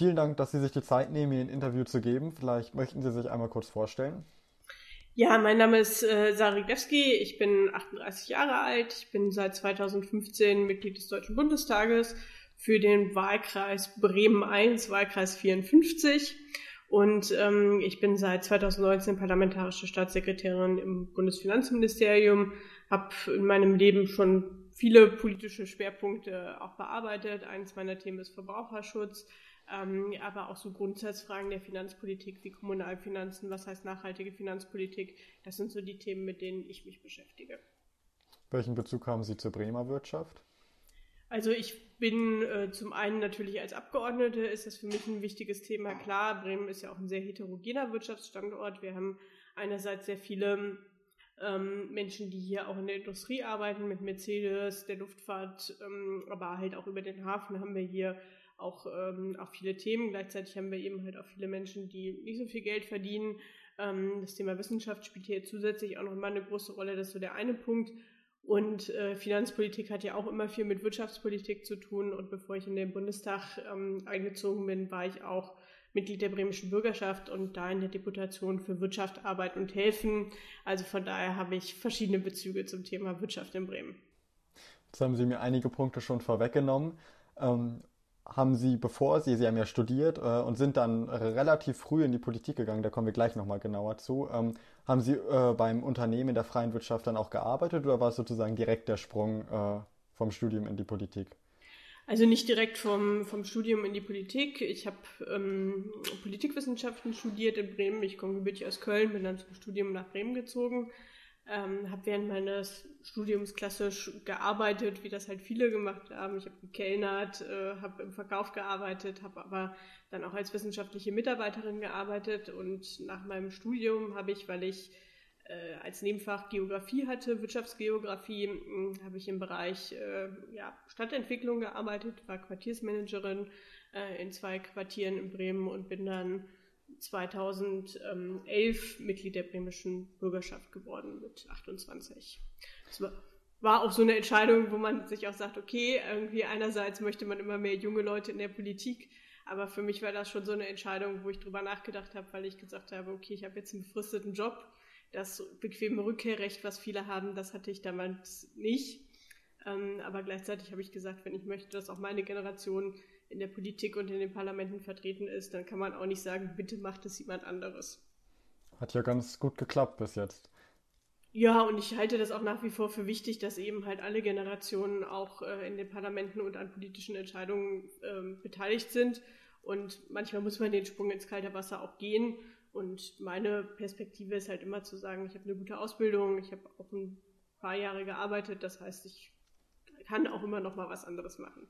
Vielen Dank, dass Sie sich die Zeit nehmen, mir ein Interview zu geben. Vielleicht möchten Sie sich einmal kurz vorstellen. Ja, mein Name ist äh, Sari Glewski, ich bin 38 Jahre alt, ich bin seit 2015 Mitglied des Deutschen Bundestages für den Wahlkreis Bremen 1, Wahlkreis 54 und ähm, ich bin seit 2019 parlamentarische Staatssekretärin im Bundesfinanzministerium, habe in meinem Leben schon viele politische Schwerpunkte auch bearbeitet. Eines meiner Themen ist Verbraucherschutz, ähm, aber auch so Grundsatzfragen der Finanzpolitik wie Kommunalfinanzen, was heißt nachhaltige Finanzpolitik. Das sind so die Themen, mit denen ich mich beschäftige. Welchen Bezug haben Sie zur Bremer Wirtschaft? Also ich bin äh, zum einen natürlich als Abgeordnete, ist das für mich ein wichtiges Thema. Klar, Bremen ist ja auch ein sehr heterogener Wirtschaftsstandort. Wir haben einerseits sehr viele ähm, Menschen, die hier auch in der Industrie arbeiten, mit Mercedes, der Luftfahrt, ähm, aber halt auch über den Hafen haben wir hier auch, ähm, auch viele Themen. Gleichzeitig haben wir eben halt auch viele Menschen, die nicht so viel Geld verdienen. Ähm, das Thema Wissenschaft spielt hier zusätzlich auch nochmal eine große Rolle. Das ist so der eine Punkt. Und äh, Finanzpolitik hat ja auch immer viel mit Wirtschaftspolitik zu tun. Und bevor ich in den Bundestag ähm, eingezogen bin, war ich auch Mitglied der bremischen Bürgerschaft und da in der Deputation für Wirtschaft, Arbeit und Helfen. Also von daher habe ich verschiedene Bezüge zum Thema Wirtschaft in Bremen. Jetzt haben Sie mir einige Punkte schon vorweggenommen. Ähm, haben Sie, bevor Sie, Sie haben ja studiert äh, und sind dann relativ früh in die Politik gegangen, da kommen wir gleich nochmal genauer zu. Ähm, haben Sie äh, beim Unternehmen in der freien Wirtschaft dann auch gearbeitet oder war es sozusagen direkt der Sprung äh, vom Studium in die Politik? Also nicht direkt vom, vom Studium in die Politik. Ich habe ähm, Politikwissenschaften studiert in Bremen. Ich komme gebürtig aus Köln, bin dann zum Studium nach Bremen gezogen ähm, habe während meines Studiums klassisch gearbeitet, wie das halt viele gemacht haben. Ich habe gekellnert, äh, habe im Verkauf gearbeitet, habe aber dann auch als wissenschaftliche Mitarbeiterin gearbeitet und nach meinem Studium habe ich, weil ich äh, als Nebenfach Geografie hatte, Wirtschaftsgeografie, hm, habe ich im Bereich äh, ja, Stadtentwicklung gearbeitet, war Quartiersmanagerin äh, in zwei Quartieren in Bremen und bin dann 2011 Mitglied der bremischen Bürgerschaft geworden mit 28. Das war auch so eine Entscheidung, wo man sich auch sagt, okay, irgendwie einerseits möchte man immer mehr junge Leute in der Politik, aber für mich war das schon so eine Entscheidung, wo ich drüber nachgedacht habe, weil ich gesagt habe, okay, ich habe jetzt einen befristeten Job, das bequeme Rückkehrrecht, was viele haben, das hatte ich damals nicht. Ähm, aber gleichzeitig habe ich gesagt, wenn ich möchte, dass auch meine Generation in der Politik und in den Parlamenten vertreten ist, dann kann man auch nicht sagen, bitte macht es jemand anderes. Hat ja ganz gut geklappt bis jetzt. Ja, und ich halte das auch nach wie vor für wichtig, dass eben halt alle Generationen auch äh, in den Parlamenten und an politischen Entscheidungen äh, beteiligt sind. Und manchmal muss man den Sprung ins kalte Wasser auch gehen. Und meine Perspektive ist halt immer zu sagen, ich habe eine gute Ausbildung, ich habe auch ein paar Jahre gearbeitet, das heißt, ich kann auch immer noch mal was anderes machen.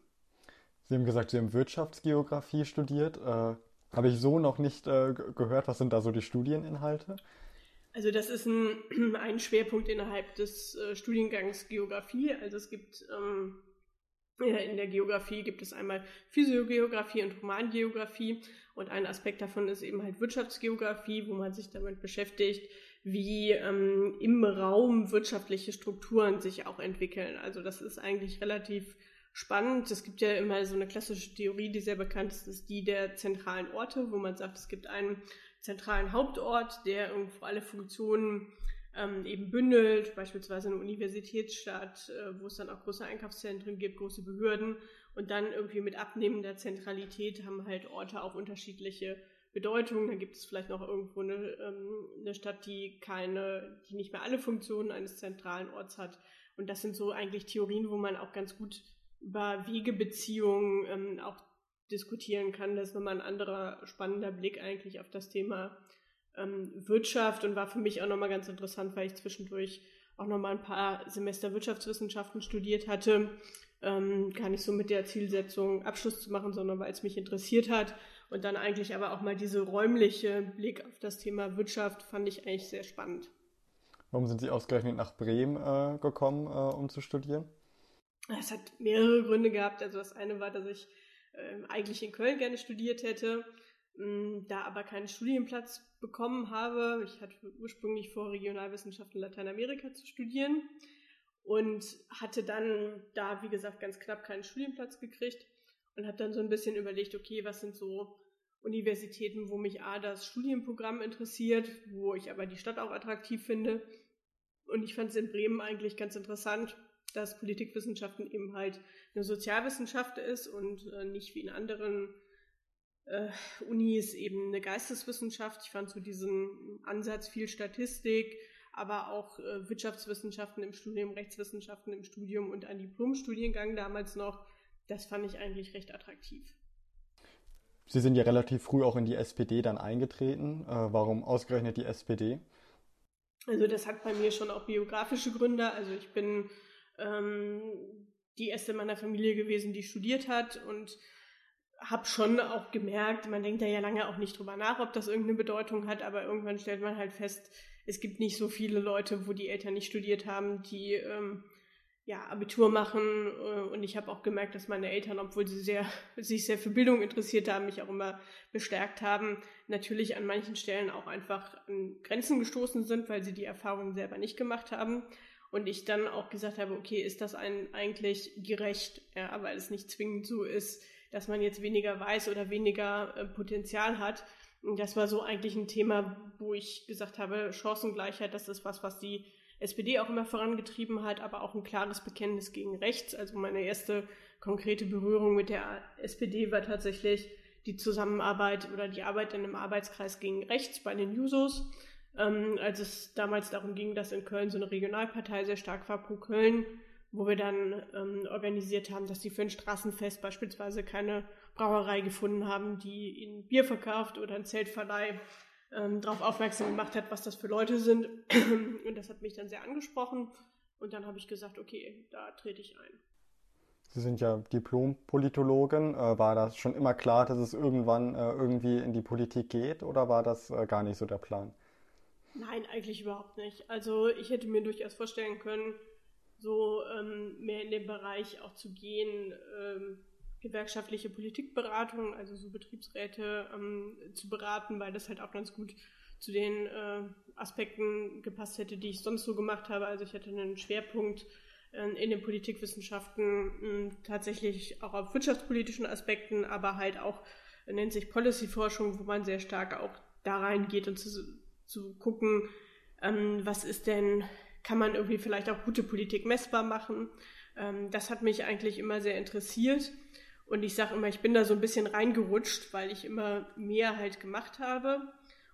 Sie haben gesagt, Sie haben Wirtschaftsgeografie studiert. Äh, Habe ich so noch nicht äh, gehört. Was sind da so die Studieninhalte? Also das ist ein, ein Schwerpunkt innerhalb des äh, Studiengangs Geografie. Also es gibt ähm, in der Geografie gibt es einmal Physiogeografie und Humangeografie und ein Aspekt davon ist eben halt Wirtschaftsgeografie, wo man sich damit beschäftigt, wie ähm, im Raum wirtschaftliche Strukturen sich auch entwickeln. Also das ist eigentlich relativ spannend. Es gibt ja immer so eine klassische Theorie, die sehr bekannt ist, ist die der zentralen Orte, wo man sagt, es gibt einen zentralen Hauptort, der irgendwo alle Funktionen ähm, eben bündelt, beispielsweise eine Universitätsstadt, äh, wo es dann auch große Einkaufszentren gibt, große Behörden und dann irgendwie mit abnehmender Zentralität haben halt Orte auch unterschiedliche Bedeutungen. Dann gibt es vielleicht noch irgendwo eine, ähm, eine Stadt, die keine, die nicht mehr alle Funktionen eines zentralen Orts hat. Und das sind so eigentlich Theorien, wo man auch ganz gut über Wegebeziehungen ähm, auch diskutieren kann. Das ist nochmal ein anderer spannender Blick eigentlich auf das Thema ähm, Wirtschaft und war für mich auch nochmal ganz interessant, weil ich zwischendurch auch nochmal ein paar Semester Wirtschaftswissenschaften studiert hatte. Ähm, gar nicht so mit der Zielsetzung Abschluss zu machen, sondern weil es mich interessiert hat. Und dann eigentlich aber auch mal diese räumliche Blick auf das Thema Wirtschaft fand ich eigentlich sehr spannend. Warum sind Sie ausgerechnet nach Bremen äh, gekommen, äh, um zu studieren? Es hat mehrere Gründe gehabt. Also das eine war, dass ich äh, eigentlich in Köln gerne studiert hätte, mh, hm, da aber keinen Studienplatz bekommen habe. Ich hatte ursprünglich vor, Regionalwissenschaften in Lateinamerika zu studieren und hatte dann da, wie gesagt, ganz knapp keinen Studienplatz gekriegt. Und habe dann so ein bisschen überlegt, okay, was sind so Universitäten, wo mich A, das Studienprogramm interessiert, wo ich aber die Stadt auch attraktiv finde. Und ich fand es in Bremen eigentlich ganz interessant, dass Politikwissenschaften eben halt eine Sozialwissenschaft ist und äh, nicht wie in anderen äh, Unis eben eine Geisteswissenschaft. Ich fand so diesen Ansatz viel Statistik, aber auch äh, Wirtschaftswissenschaften im Studium, Rechtswissenschaften im Studium und ein Diplomstudiengang damals noch, das fand ich eigentlich recht attraktiv. Sie sind ja relativ früh auch in die SPD dann eingetreten. Äh, warum ausgerechnet die SPD? Also das hat bei mir schon auch biografische Gründe. Also ich bin ähm, die erste in meiner Familie gewesen, die studiert hat und habe schon auch gemerkt, man denkt da ja lange auch nicht drüber nach, ob das irgendeine Bedeutung hat, aber irgendwann stellt man halt fest, es gibt nicht so viele Leute, wo die Eltern nicht studiert haben, die ähm, ja, Abitur machen äh, und ich habe auch gemerkt, dass meine Eltern, obwohl sie sehr, sich sehr für Bildung interessiert haben, mich auch immer bestärkt haben, natürlich an manchen Stellen auch einfach an Grenzen gestoßen sind, weil sie die Erfahrungen selber nicht gemacht haben. Und ich dann auch gesagt habe, okay, ist das ein, eigentlich gerecht, ja, weil es nicht zwingend so ist, dass man jetzt weniger weiß oder weniger äh, Potenzial hat. Und das war so eigentlich ein Thema, wo ich gesagt habe, Chancengleichheit, das ist was, was die SPD auch immer vorangetrieben hat, aber auch ein klares Bekenntnis gegen rechts. Also meine erste konkrete Berührung mit der SPD war tatsächlich die Zusammenarbeit oder die Arbeit in einem Arbeitskreis gegen rechts bei den Jusos. Ähm, als es damals darum ging, dass in Köln so eine Regionalpartei sehr stark war, Pro Köln, wo wir dann ähm, organisiert haben, dass die für ein Straßenfest beispielsweise keine Brauerei gefunden haben, die ihnen Bier verkauft oder ein Zeltverleih ähm, darauf aufmerksam gemacht hat, was das für Leute sind. Und das hat mich dann sehr angesprochen. Und dann habe ich gesagt, okay, da trete ich ein. Sie sind ja Diplom-Politologin. Äh, war das schon immer klar, dass es irgendwann äh, irgendwie in die Politik geht oder war das äh, gar nicht so der Plan? Nein, eigentlich überhaupt nicht. Also ich hätte mir durchaus vorstellen können, so ähm, mehr in den Bereich auch zu gehen, ähm, gewerkschaftliche Politikberatung, also so Betriebsräte ähm, zu beraten, weil das halt auch ganz gut zu den äh, Aspekten gepasst hätte, die ich sonst so gemacht habe. Also ich hatte einen Schwerpunkt äh, in den Politikwissenschaften äh, tatsächlich auch auf wirtschaftspolitischen Aspekten, aber halt auch äh, nennt sich Policy-Forschung, wo man sehr stark auch da reingeht und zu, zu gucken, ähm, was ist denn, kann man irgendwie vielleicht auch gute Politik messbar machen. Ähm, das hat mich eigentlich immer sehr interessiert. Und ich sage immer, ich bin da so ein bisschen reingerutscht, weil ich immer mehr halt gemacht habe.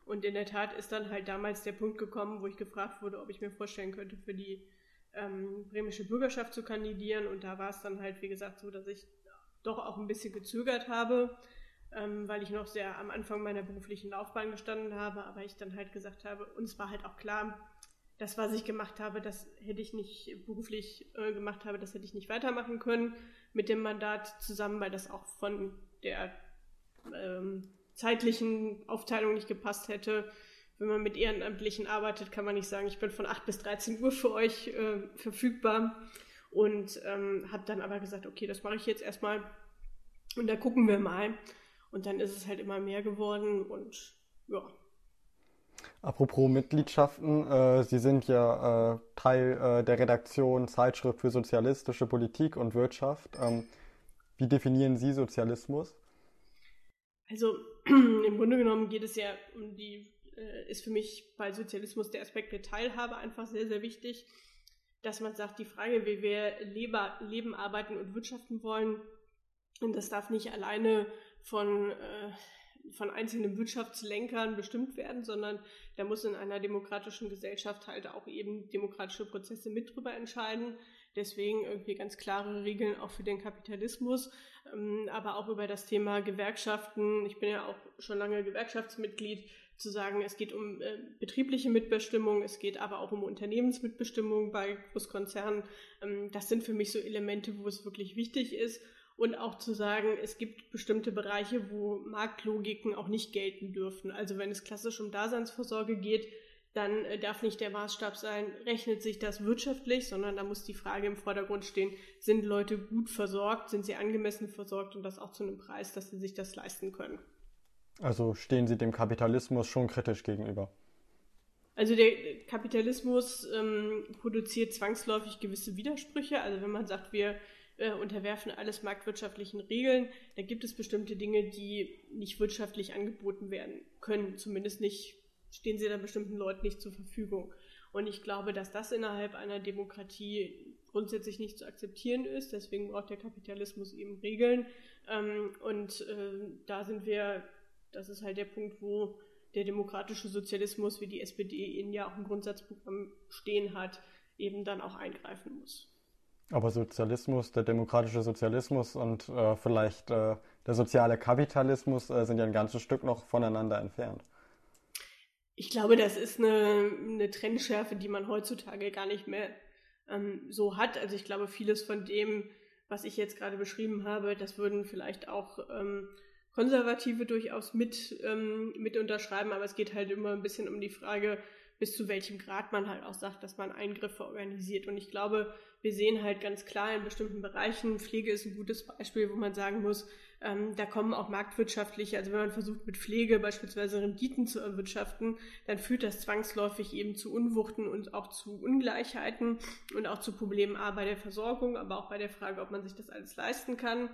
Und in der Tat ist dann halt damals der Punkt gekommen, wo ich gefragt wurde, ob ich mir vorstellen könnte, für die ähm, bremische Bürgerschaft zu kandidieren. Und da war es dann halt, wie gesagt, so, dass ich doch auch ein bisschen gezögert habe, ähm, weil ich noch sehr am Anfang meiner beruflichen Laufbahn gestanden habe. Aber ich dann halt gesagt habe, und es war halt auch klar, das, was ich gemacht habe, das hätte ich nicht beruflich äh, gemacht habe, das hätte ich nicht weitermachen können mit dem Mandat zusammen, weil das auch von der ähm, zeitlichen Aufteilung nicht gepasst hätte. Wenn man mit Ehrenamtlichen arbeitet, kann man nicht sagen, ich bin von 8 bis 13 Uhr für euch äh, verfügbar. Und ähm, habe dann aber gesagt, okay, das mache ich jetzt erstmal und da gucken wir mal. Und dann ist es halt immer mehr geworden und ja, Apropos Mitgliedschaften, äh, Sie sind ja äh, Teil äh, der Redaktion Zeitschrift für sozialistische Politik und Wirtschaft. Ähm, wie definieren Sie Sozialismus? Also im Grunde genommen geht es ja um die, äh, ist für mich bei Sozialismus der Aspekt der Teilhabe einfach sehr, sehr wichtig, dass man sagt, die Frage, wie wir Leber, leben, arbeiten und wirtschaften wollen, und das darf nicht alleine von äh, von einzelnen Wirtschaftslenkern bestimmt werden, sondern da muss in einer demokratischen Gesellschaft halt auch eben demokratische Prozesse mit drüber entscheiden. Deswegen irgendwie ganz klare Regeln auch für den Kapitalismus, ähm, aber auch über das Thema Gewerkschaften. Ich bin ja auch schon lange Gewerkschaftsmitglied zu sagen, es geht um äh, betriebliche Mitbestimmung, es geht aber auch um Unternehmensmitbestimmung bei Großkonzernen. Ähm, das sind für mich so Elemente, wo es wirklich wichtig ist und auch zu sagen, es gibt bestimmte Bereiche, wo Marktlogiken auch nicht gelten dürfen. Also wenn es klassisch um Daseinsvorsorge geht, dann äh, darf nicht der Maßstab sein, rechnet sich das wirtschaftlich, sondern da muss die Frage im Vordergrund stehen, sind Leute gut versorgt, sind sie angemessen versorgt und das auch zu einem Preis, dass sie sich das leisten können. Also stehen Sie dem Kapitalismus schon kritisch gegenüber? Also der Kapitalismus ähm, produziert zwangsläufig gewisse Widersprüche. Also wenn man sagt, wir äh, unterwerfen alles marktwirtschaftlichen Regeln. Da gibt es bestimmte Dinge, die nicht wirtschaftlich angeboten werden können. Zumindest nicht, stehen sie dann bestimmten Leuten nicht zur Verfügung. Und ich glaube, dass das innerhalb einer Demokratie grundsätzlich nicht zu akzeptieren ist. Deswegen braucht der Kapitalismus eben Regeln. Ähm, und äh, da sind wir, das ist halt der Punkt, wo der demokratische Sozialismus, wie die SPD ihn ja auch im Grundsatzprogramm stehen hat, eben dann auch eingreifen muss. Aber Sozialismus, der demokratische Sozialismus und äh, vielleicht äh, der soziale Kapitalismus äh, sind ja ein ganzes Stück noch voneinander entfernt. Ich glaube, das ist eine, eine Trennschärfe, die man heutzutage gar nicht mehr ähm, so hat. Also ich glaube, vieles von dem, was ich jetzt gerade beschrieben habe, das würden vielleicht auch ähm, Konservative durchaus mit, ähm, mit unterschreiben, aber es geht halt immer ein bisschen um die Frage, bis zu welchem Grad man halt auch sagt, dass man Eingriffe organisiert. Und ich glaube, wir sehen halt ganz klar in bestimmten Bereichen, Pflege ist ein gutes Beispiel, wo man sagen muss, ähm, da kommen auch marktwirtschaftliche, also wenn man versucht mit Pflege beispielsweise Renditen zu erwirtschaften, dann führt das zwangsläufig eben zu Unwuchten und auch zu Ungleichheiten und auch zu Problemen A bei der Versorgung, aber auch bei der Frage, ob man sich das alles leisten kann.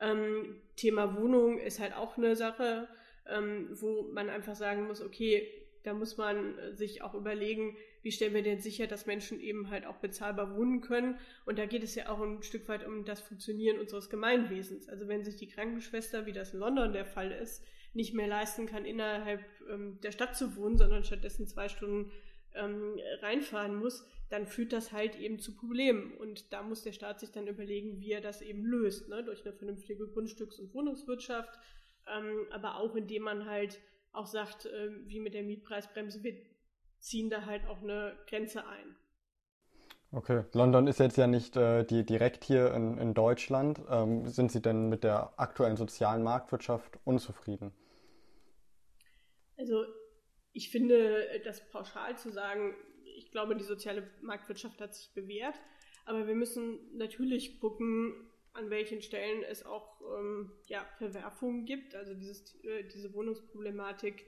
Ähm, Thema Wohnung ist halt auch eine Sache, ähm, wo man einfach sagen muss, okay, da muss man äh, sich auch überlegen, wie stellen wir denn sicher, dass Menschen eben halt auch bezahlbar wohnen können. Und da geht es ja auch ein Stück weit um das Funktionieren unseres Gemeinwesens. Also wenn sich die Krankenschwester, wie das in London der Fall ist, nicht mehr leisten kann, innerhalb ähm, der Stadt zu wohnen, sondern stattdessen zwei Stunden ähm, reinfahren muss, dann führt das halt eben zu Problemen. Und da muss der Staat sich dann überlegen, wie er das eben löst, ne? durch eine vernünftige Grundstücks- und Wohnungswirtschaft, ähm, aber auch indem man halt auch sagt, äh, wie mit der Mietpreisbremse, wir ziehen da halt auch eine Grenze ein. Okay, London ist jetzt ja nicht äh, die, direkt hier in, in Deutschland. Ähm, sind Sie denn mit der aktuellen sozialen Marktwirtschaft unzufrieden? Also ich finde, das pauschal zu sagen, ich glaube, die soziale Marktwirtschaft hat sich bewährt. Aber wir müssen natürlich gucken, an welchen Stellen es auch ähm, ja, Verwerfungen gibt. Also dieses, äh, diese Wohnungsproblematik,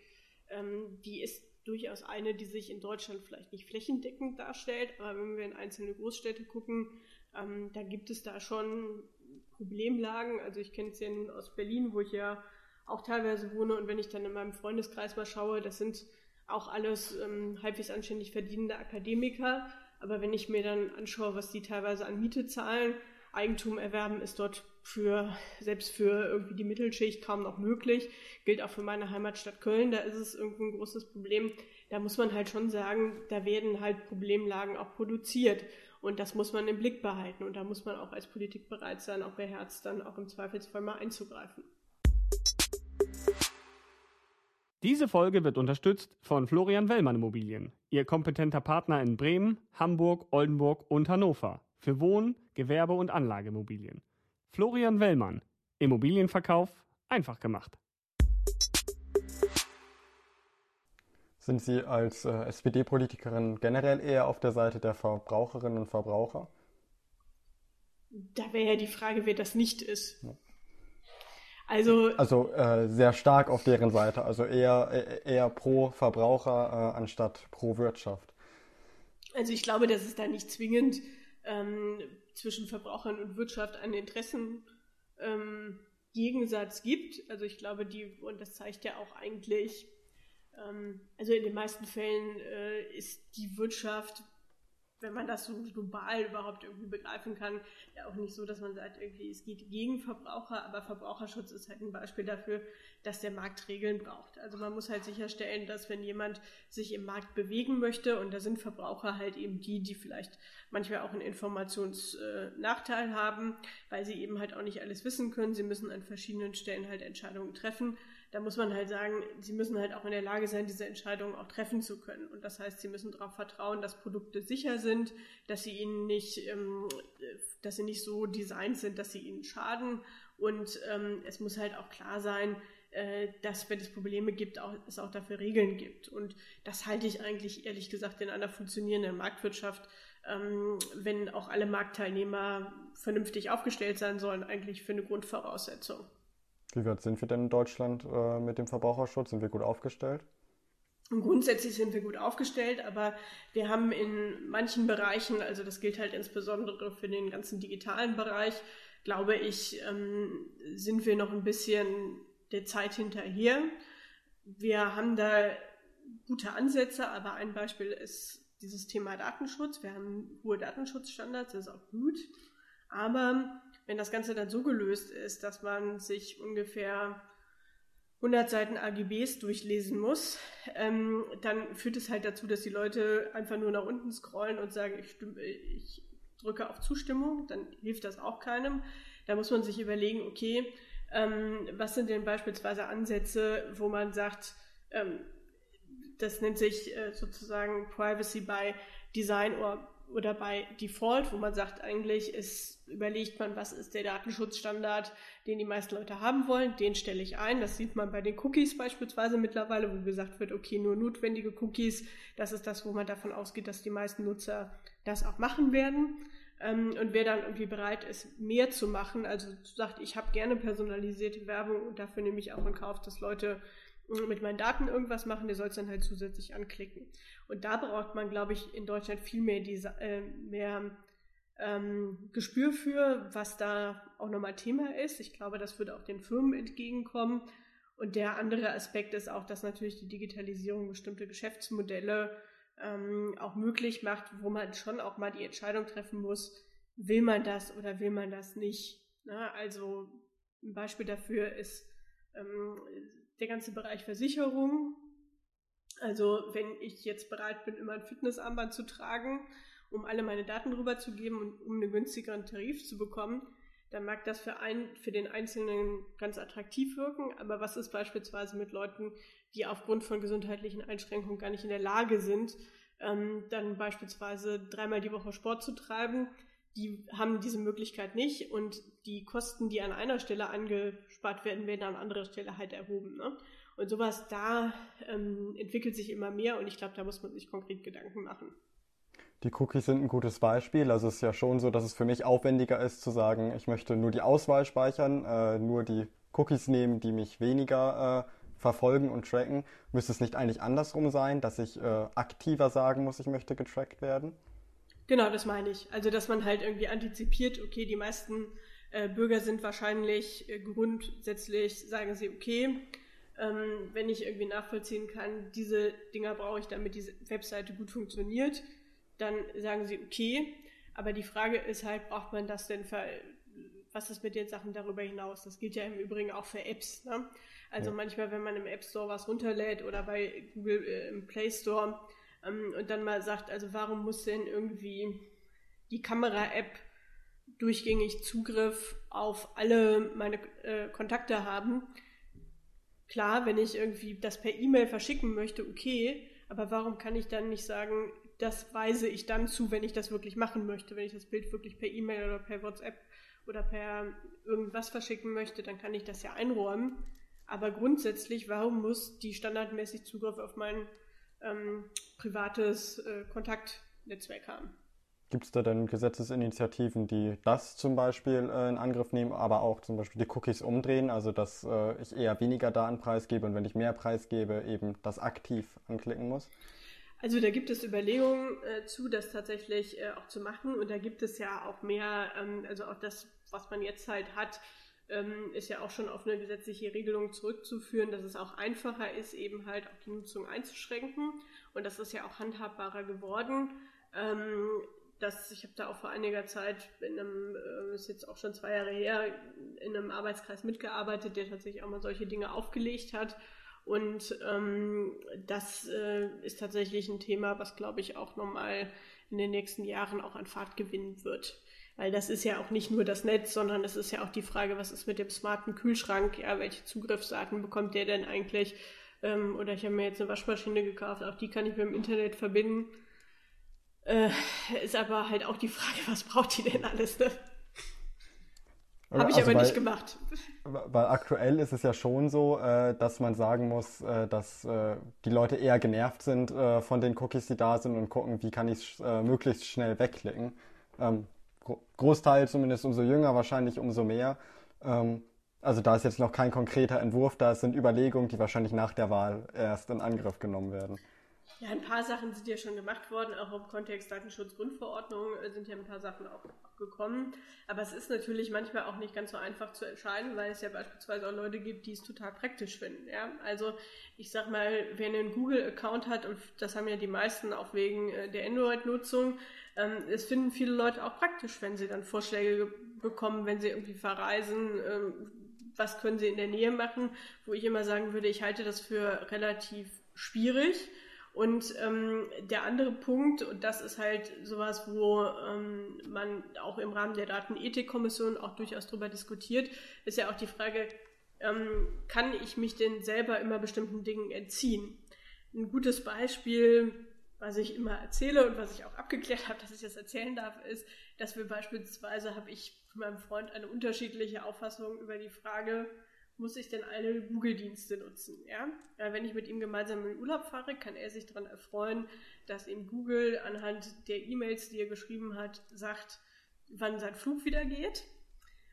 ähm, die ist durchaus eine, die sich in Deutschland vielleicht nicht flächendeckend darstellt. Aber wenn wir in einzelne Großstädte gucken, ähm, da gibt es da schon Problemlagen. Also ich kenne es ja nun aus Berlin, wo ich ja auch teilweise wohne. Und wenn ich dann in meinem Freundeskreis mal schaue, das sind auch alles ähm, halbwegs anständig verdienende Akademiker. Aber wenn ich mir dann anschaue, was die teilweise an Miete zahlen, Eigentum erwerben ist dort für, selbst für irgendwie die Mittelschicht kaum noch möglich. Gilt auch für meine Heimatstadt Köln, da ist es irgendwie ein großes Problem. Da muss man halt schon sagen, da werden halt Problemlagen auch produziert. Und das muss man im Blick behalten. Und da muss man auch als Politik bereit sein, auch beherzt dann auch im Zweifelsfall mal einzugreifen. Diese Folge wird unterstützt von Florian Wellmann Immobilien, Ihr kompetenter Partner in Bremen, Hamburg, Oldenburg und Hannover für Wohn-, Gewerbe- und Anlageimmobilien. Florian Wellmann, Immobilienverkauf einfach gemacht. Sind Sie als äh, SPD-Politikerin generell eher auf der Seite der Verbraucherinnen und Verbraucher? Da wäre ja die Frage, wer das nicht ist. Ja. Also, also äh, sehr stark auf deren Seite, also eher, äh, eher pro Verbraucher äh, anstatt pro Wirtschaft. Also ich glaube, dass es da nicht zwingend ähm, zwischen Verbrauchern und Wirtschaft einen Interessengegensatz ähm, gibt. Also ich glaube, die, und das zeigt ja auch eigentlich, ähm, also in den meisten Fällen äh, ist die Wirtschaft wenn man das so global überhaupt irgendwie begreifen kann, ja auch nicht so, dass man sagt, irgendwie es geht gegen Verbraucher, aber Verbraucherschutz ist halt ein Beispiel dafür, dass der Markt Regeln braucht. Also man muss halt sicherstellen, dass wenn jemand sich im Markt bewegen möchte, und da sind Verbraucher halt eben die, die vielleicht manchmal auch einen Informationsnachteil haben, weil sie eben halt auch nicht alles wissen können. Sie müssen an verschiedenen Stellen halt Entscheidungen treffen da muss man halt sagen, sie müssen halt auch in der Lage sein, diese Entscheidungen auch treffen zu können. Und das heißt, sie müssen darauf vertrauen, dass Produkte sicher sind, dass sie ihnen nicht, ähm, dass sie nicht so designt sind, dass sie ihnen schaden. Und ähm, es muss halt auch klar sein, äh, dass wenn es Probleme gibt, auch, es auch dafür Regeln gibt. Und das halte ich eigentlich ehrlich gesagt in einer funktionierenden Marktwirtschaft, ähm, wenn auch alle Marktteilnehmer vernünftig aufgestellt sein sollen, eigentlich für eine Grundvoraussetzung. Wie weit sind wir denn in Deutschland äh, mit dem Verbraucherschutz? Sind wir gut aufgestellt? grundsätzlich sind wir gut aufgestellt, aber wir haben in manchen Bereichen, also das gilt halt insbesondere für den ganzen digitalen Bereich, glaube ich, ähm, sind wir noch ein bisschen der Zeit hinterher. Wir haben da gute Ansätze, aber ein Beispiel ist dieses Thema Datenschutz. Wir haben hohe Datenschutzstandards, das ist auch gut. Aber wenn das Ganze dann so gelöst ist, dass man sich ungefähr 100 Seiten AGBs durchlesen muss, ähm, dann führt es halt dazu, dass die Leute einfach nur nach unten scrollen und sagen, ich, stimme, ich drücke auf Zustimmung, dann hilft das auch keinem. Da muss man sich überlegen, okay, ähm, was sind denn beispielsweise Ansätze, wo man sagt, ähm, das nennt sich äh, sozusagen Privacy by Design oder, oder by Default, wo man sagt, eigentlich ist, überlegt man, was ist der Datenschutzstandard, den die meisten Leute haben wollen, den stelle ich ein. Das sieht man bei den Cookies beispielsweise mittlerweile, wo gesagt wird, okay, nur notwendige Cookies, das ist das, wo man davon ausgeht, dass die meisten Nutzer das auch machen werden. Ähm, und wer dann irgendwie bereit ist, mehr zu machen, also sagt, ich habe gerne personalisierte Werbung und dafür nehme ich auch in Kauf, dass Leute mit meinen Daten irgendwas machen, der soll es dann halt zusätzlich anklicken. Und da braucht man, glaube ich, in Deutschland viel mehr, Dese äh, mehr ähm, Gespür für, was da auch nochmal Thema ist. Ich glaube, das würde auch den Firmen entgegenkommen. Und der andere Aspekt ist auch, dass natürlich die Digitalisierung bestimmte Geschäftsmodelle ähm, auch möglich macht, wo man schon auch mal die Entscheidung treffen muss, will man das oder will man das nicht. Na, also ein Beispiel dafür ist ähm, der ganze Bereich Versicherung. Also wenn ich jetzt bereit bin, immer ein Fitnessarmband zu tragen, um alle meine Daten rüberzugeben und um einen günstigeren Tarif zu bekommen, dann mag das für, ein, für den Einzelnen ganz attraktiv wirken. Aber was ist beispielsweise mit Leuten, die aufgrund von gesundheitlichen Einschränkungen gar nicht in der Lage sind, ähm, dann beispielsweise dreimal die Woche Sport zu treiben? Die haben diese Möglichkeit nicht und die Kosten, die an einer Stelle angespart werden, werden an anderer Stelle halt erhoben. Ne? Und sowas da ähm, entwickelt sich immer mehr und ich glaube, da muss man sich konkret Gedanken machen. Die Cookies sind ein gutes Beispiel. Also es ist ja schon so, dass es für mich aufwendiger ist zu sagen, ich möchte nur die Auswahl speichern, äh, nur die Cookies nehmen, die mich weniger äh, verfolgen und tracken. Müsste es nicht eigentlich andersrum sein, dass ich äh, aktiver sagen muss, ich möchte getrackt werden? Genau, das meine ich. Also dass man halt irgendwie antizipiert, okay, die meisten äh, Bürger sind wahrscheinlich äh, grundsätzlich, sagen sie, okay, ähm, wenn ich irgendwie nachvollziehen kann, diese Dinger brauche ich, damit diese Webseite gut funktioniert dann sagen sie okay. Aber die Frage ist halt, braucht man das denn für, was ist mit den Sachen darüber hinaus? Das gilt ja im Übrigen auch für Apps. Ne? Also ja. manchmal, wenn man im App Store was runterlädt oder bei Google äh, im Play Store ähm, und dann mal sagt, also warum muss denn irgendwie die Kamera-App durchgängig Zugriff auf alle meine äh, Kontakte haben? Klar, wenn ich irgendwie das per E-Mail verschicken möchte, okay, aber warum kann ich dann nicht sagen, das weise ich dann zu, wenn ich das wirklich machen möchte. Wenn ich das Bild wirklich per E-Mail oder per WhatsApp oder per irgendwas verschicken möchte, dann kann ich das ja einräumen. Aber grundsätzlich, warum muss die standardmäßig Zugriff auf mein ähm, privates äh, Kontaktnetzwerk haben? Gibt es da denn Gesetzesinitiativen, die das zum Beispiel äh, in Angriff nehmen, aber auch zum Beispiel die Cookies umdrehen, also dass äh, ich eher weniger Daten preisgebe und wenn ich mehr preisgebe, eben das aktiv anklicken muss? Also da gibt es Überlegungen äh, zu, das tatsächlich äh, auch zu machen. Und da gibt es ja auch mehr, ähm, also auch das, was man jetzt halt hat, ähm, ist ja auch schon auf eine gesetzliche Regelung zurückzuführen, dass es auch einfacher ist, eben halt auch die Nutzung einzuschränken. Und das ist ja auch handhabbarer geworden. Ähm, das, ich habe da auch vor einiger Zeit in einem, äh, ist jetzt auch schon zwei Jahre her, in einem Arbeitskreis mitgearbeitet, der tatsächlich auch mal solche Dinge aufgelegt hat. Und ähm, das äh, ist tatsächlich ein Thema, was, glaube ich, auch nochmal in den nächsten Jahren auch an Fahrt gewinnen wird. Weil das ist ja auch nicht nur das Netz, sondern es ist ja auch die Frage, was ist mit dem smarten Kühlschrank? Ja, welche Zugriffsdaten bekommt der denn eigentlich? Ähm, oder ich habe mir jetzt eine Waschmaschine gekauft, auch die kann ich mit dem Internet verbinden. Äh, ist aber halt auch die Frage, was braucht die denn alles? Ne? Habe ich also aber weil, nicht gemacht. Weil aktuell ist es ja schon so, äh, dass man sagen muss, äh, dass äh, die Leute eher genervt sind von den Cookies, die da sind und gucken, wie kann ich es möglichst schnell wegklicken. Großteil zumindest umso jünger, wahrscheinlich umso mehr. Ähm, Also da ist jetzt noch kein konkreter Entwurf, da sind Überlegungen, die wahrscheinlich nach der Wahl erst in Angriff genommen werden. Ja, ein paar Sachen sind ja schon gemacht worden, auch im Kontext Datenschutzgrundverordnung äh, sind ja ein paar Sachen auch gekommen. Aber es ist natürlich manchmal auch nicht ganz so einfach zu entscheiden, weil es ja beispielsweise auch Leute gibt, die es total praktisch finden. Ja? Also ich sag mal, wer einen Google-Account hat, und das haben ja die meisten auch wegen äh, der Android-Nutzung, ähm, es finden viele Leute auch praktisch, wenn sie dann Vorschläge bekommen, wenn sie irgendwie verreisen, ähm, was können sie in der Nähe machen, wo ich immer sagen würde, ich halte das für relativ schwierig und ähm, der andere Punkt, und das ist halt sowas, wo ähm, man auch im Rahmen der Datenethikkommission auch durchaus drüber diskutiert, ist ja auch die Frage, ähm, kann ich mich denn selber immer bestimmten Dingen entziehen? Ein gutes Beispiel, was ich immer erzähle und was ich auch abgeklärt habe, dass ich das erzählen darf, ist, dass wir beispielsweise, habe ich von meinem Freund eine unterschiedliche Auffassung über die Frage, muss ich denn alle Google-Dienste nutzen? Ja? Wenn ich mit ihm gemeinsam in den Urlaub fahre, kann er sich daran erfreuen, dass ihm Google anhand der E-Mails, die er geschrieben hat, sagt, wann sein Flug wieder geht.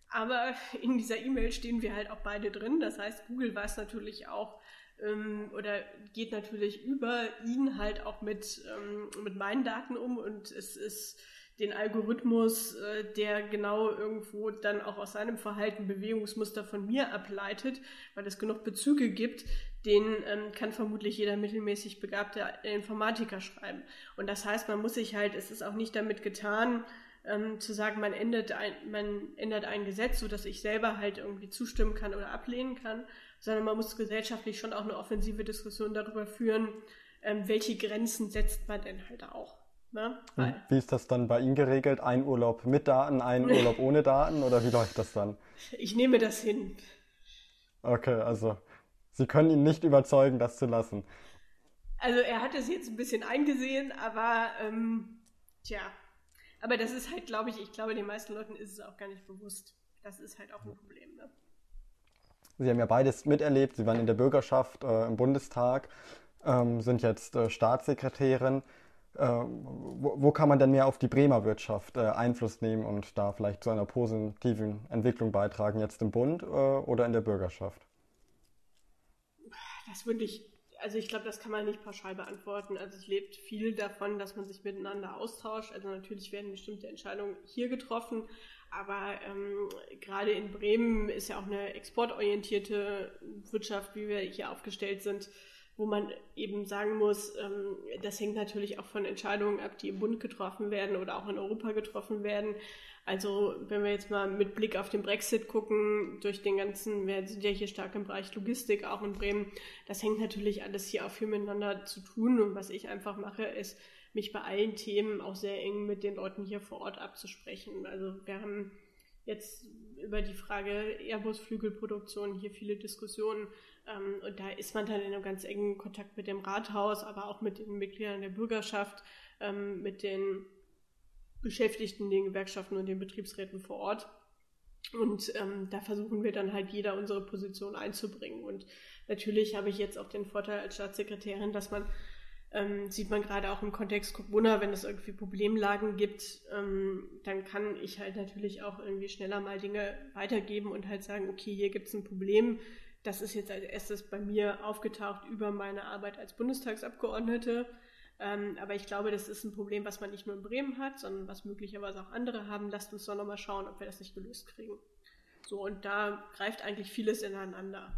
Aber in dieser E-Mail stehen wir halt auch beide drin. Das heißt, Google weiß natürlich auch ähm, oder geht natürlich über ihn halt auch mit, ähm, mit meinen Daten um und es ist den Algorithmus, äh, der genau irgendwo dann auch aus seinem Verhalten Bewegungsmuster von mir ableitet, weil es genug Bezüge gibt, den ähm, kann vermutlich jeder mittelmäßig begabte Informatiker schreiben. Und das heißt, man muss sich halt, es ist auch nicht damit getan, ähm, zu sagen, man ändert, ein, man ändert ein Gesetz, sodass ich selber halt irgendwie zustimmen kann oder ablehnen kann, sondern man muss gesellschaftlich schon auch eine offensive Diskussion darüber führen, ähm, welche Grenzen setzt man denn halt auch. Ne? Wie ist das dann bei Ihnen geregelt? Ein Urlaub mit Daten, ein Urlaub ohne Daten oder wie läuft das dann? Ich nehme das hin. Okay, also Sie können ihn nicht überzeugen, das zu lassen. Also er hat es jetzt ein bisschen eingesehen, aber ähm, tja, aber das ist halt, glaube ich, ich glaube, den meisten Leuten ist es auch gar nicht bewusst. Das ist halt auch ein Problem. Ne? Sie haben ja beides miterlebt. Sie waren in der Bürgerschaft äh, im Bundestag, ähm, sind jetzt äh, Staatssekretärin. Äh, wo, wo, kann man denn mehr auf die Bremer Wirtschaft äh, Einfluss nehmen und da vielleicht zu einer positiven Entwicklung beitragen, jetzt im Bund äh, oder in der Bürgerschaft? Das würde ich, also ich glaube, das kann man nicht pauschal beantworten. Also es lebt viel davon, dass man sich miteinander austauscht. Also natürlich werden bestimmte Entscheidungen hier getroffen, aber ähm, gerade in Bremen ist ja auch eine exportorientierte Wirtschaft, wie wir hier aufgestellt sind wo man eben sagen muss, ähm, das hängt natürlich auch von Entscheidungen ab, die im Bund getroffen werden oder auch in Europa getroffen werden. Also wenn wir jetzt mal mit Blick auf den Brexit gucken, durch den ganzen, wir sind ja hier stark im Bereich Logistik, auch in Bremen, das hängt natürlich alles hier auch viel miteinander zu tun. Und was ich einfach mache, ist, mich bei allen Themen auch sehr eng mit den Leuten hier vor Ort abzusprechen. Also wir haben jetzt über die Frage Airbus-Flügelproduktion hier viele Diskussionen ähm, und da ist man dann in einem ganz engen Kontakt mit dem Rathaus, aber auch mit den Mitgliedern der Bürgerschaft, ähm, mit den Beschäftigten, den Gewerkschaften und den Betriebsräten vor Ort. Und ähm, da versuchen wir dann halt jeder unsere Position einzubringen. Und natürlich habe ich jetzt auch den Vorteil als Staatssekretärin, dass man, ähm, sieht man gerade auch im Kontext Corona, wenn es irgendwie Problemlagen gibt, ähm, dann kann ich halt natürlich auch irgendwie schneller mal Dinge weitergeben und halt sagen, okay, hier gibt es ein Problem, das ist jetzt als erstes bei mir aufgetaucht über meine Arbeit als Bundestagsabgeordnete. Ähm, aber ich glaube, das ist ein Problem, was man nicht nur in Bremen hat, sondern was möglicherweise auch andere haben. Lasst uns doch nochmal schauen, ob wir das nicht gelöst kriegen. So, und da greift eigentlich vieles ineinander.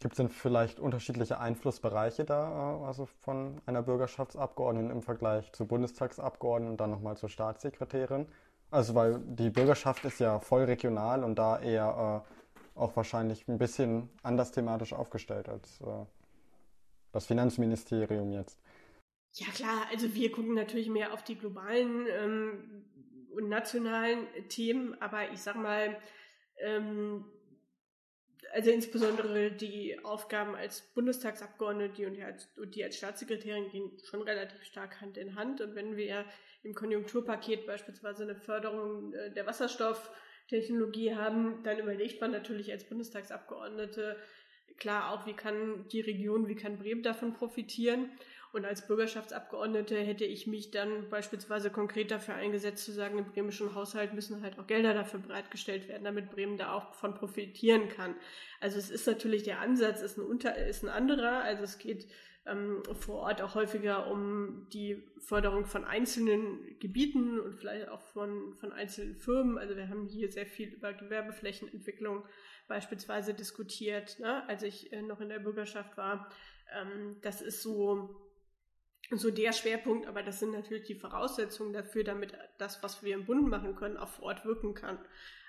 Gibt es denn vielleicht unterschiedliche Einflussbereiche da, äh, also von einer Bürgerschaftsabgeordneten im Vergleich zur Bundestagsabgeordneten und dann nochmal zur Staatssekretärin? Also, weil die Bürgerschaft ist ja voll regional und da eher äh, auch wahrscheinlich ein bisschen anders thematisch aufgestellt als äh, das Finanzministerium jetzt. Ja klar, also wir gucken natürlich mehr auf die globalen ähm, und nationalen Themen, aber ich sag mal, ähm, also insbesondere die Aufgaben als Bundestagsabgeordnete und die als, die als Staatssekretärin gehen schon relativ stark Hand in Hand. Und wenn wir im Konjunkturpaket beispielsweise eine Förderung äh, der Wasserstoff Technologie haben, dann überlegt man natürlich als Bundestagsabgeordnete klar auch, wie kann die Region, wie kann Bremen davon profitieren. Und als Bürgerschaftsabgeordnete hätte ich mich dann beispielsweise konkret dafür eingesetzt, zu sagen, im bremischen Haushalt müssen halt auch Gelder dafür bereitgestellt werden, damit Bremen da auch von profitieren kann. Also es ist natürlich der Ansatz, ist ein, unter, ist ein anderer. Also es geht ähm, vor Ort auch häufiger um die Förderung von einzelnen Gebieten und vielleicht auch von, von einzelnen Firmen. Also wir haben hier sehr viel über Gewerbeflächenentwicklung beispielsweise diskutiert, ne? als ich äh, noch in der Bürgerschaft war. Ähm, das ist so so der Schwerpunkt, aber das sind natürlich die Voraussetzungen dafür, damit das, was wir im Bund machen können, auch vor Ort wirken kann.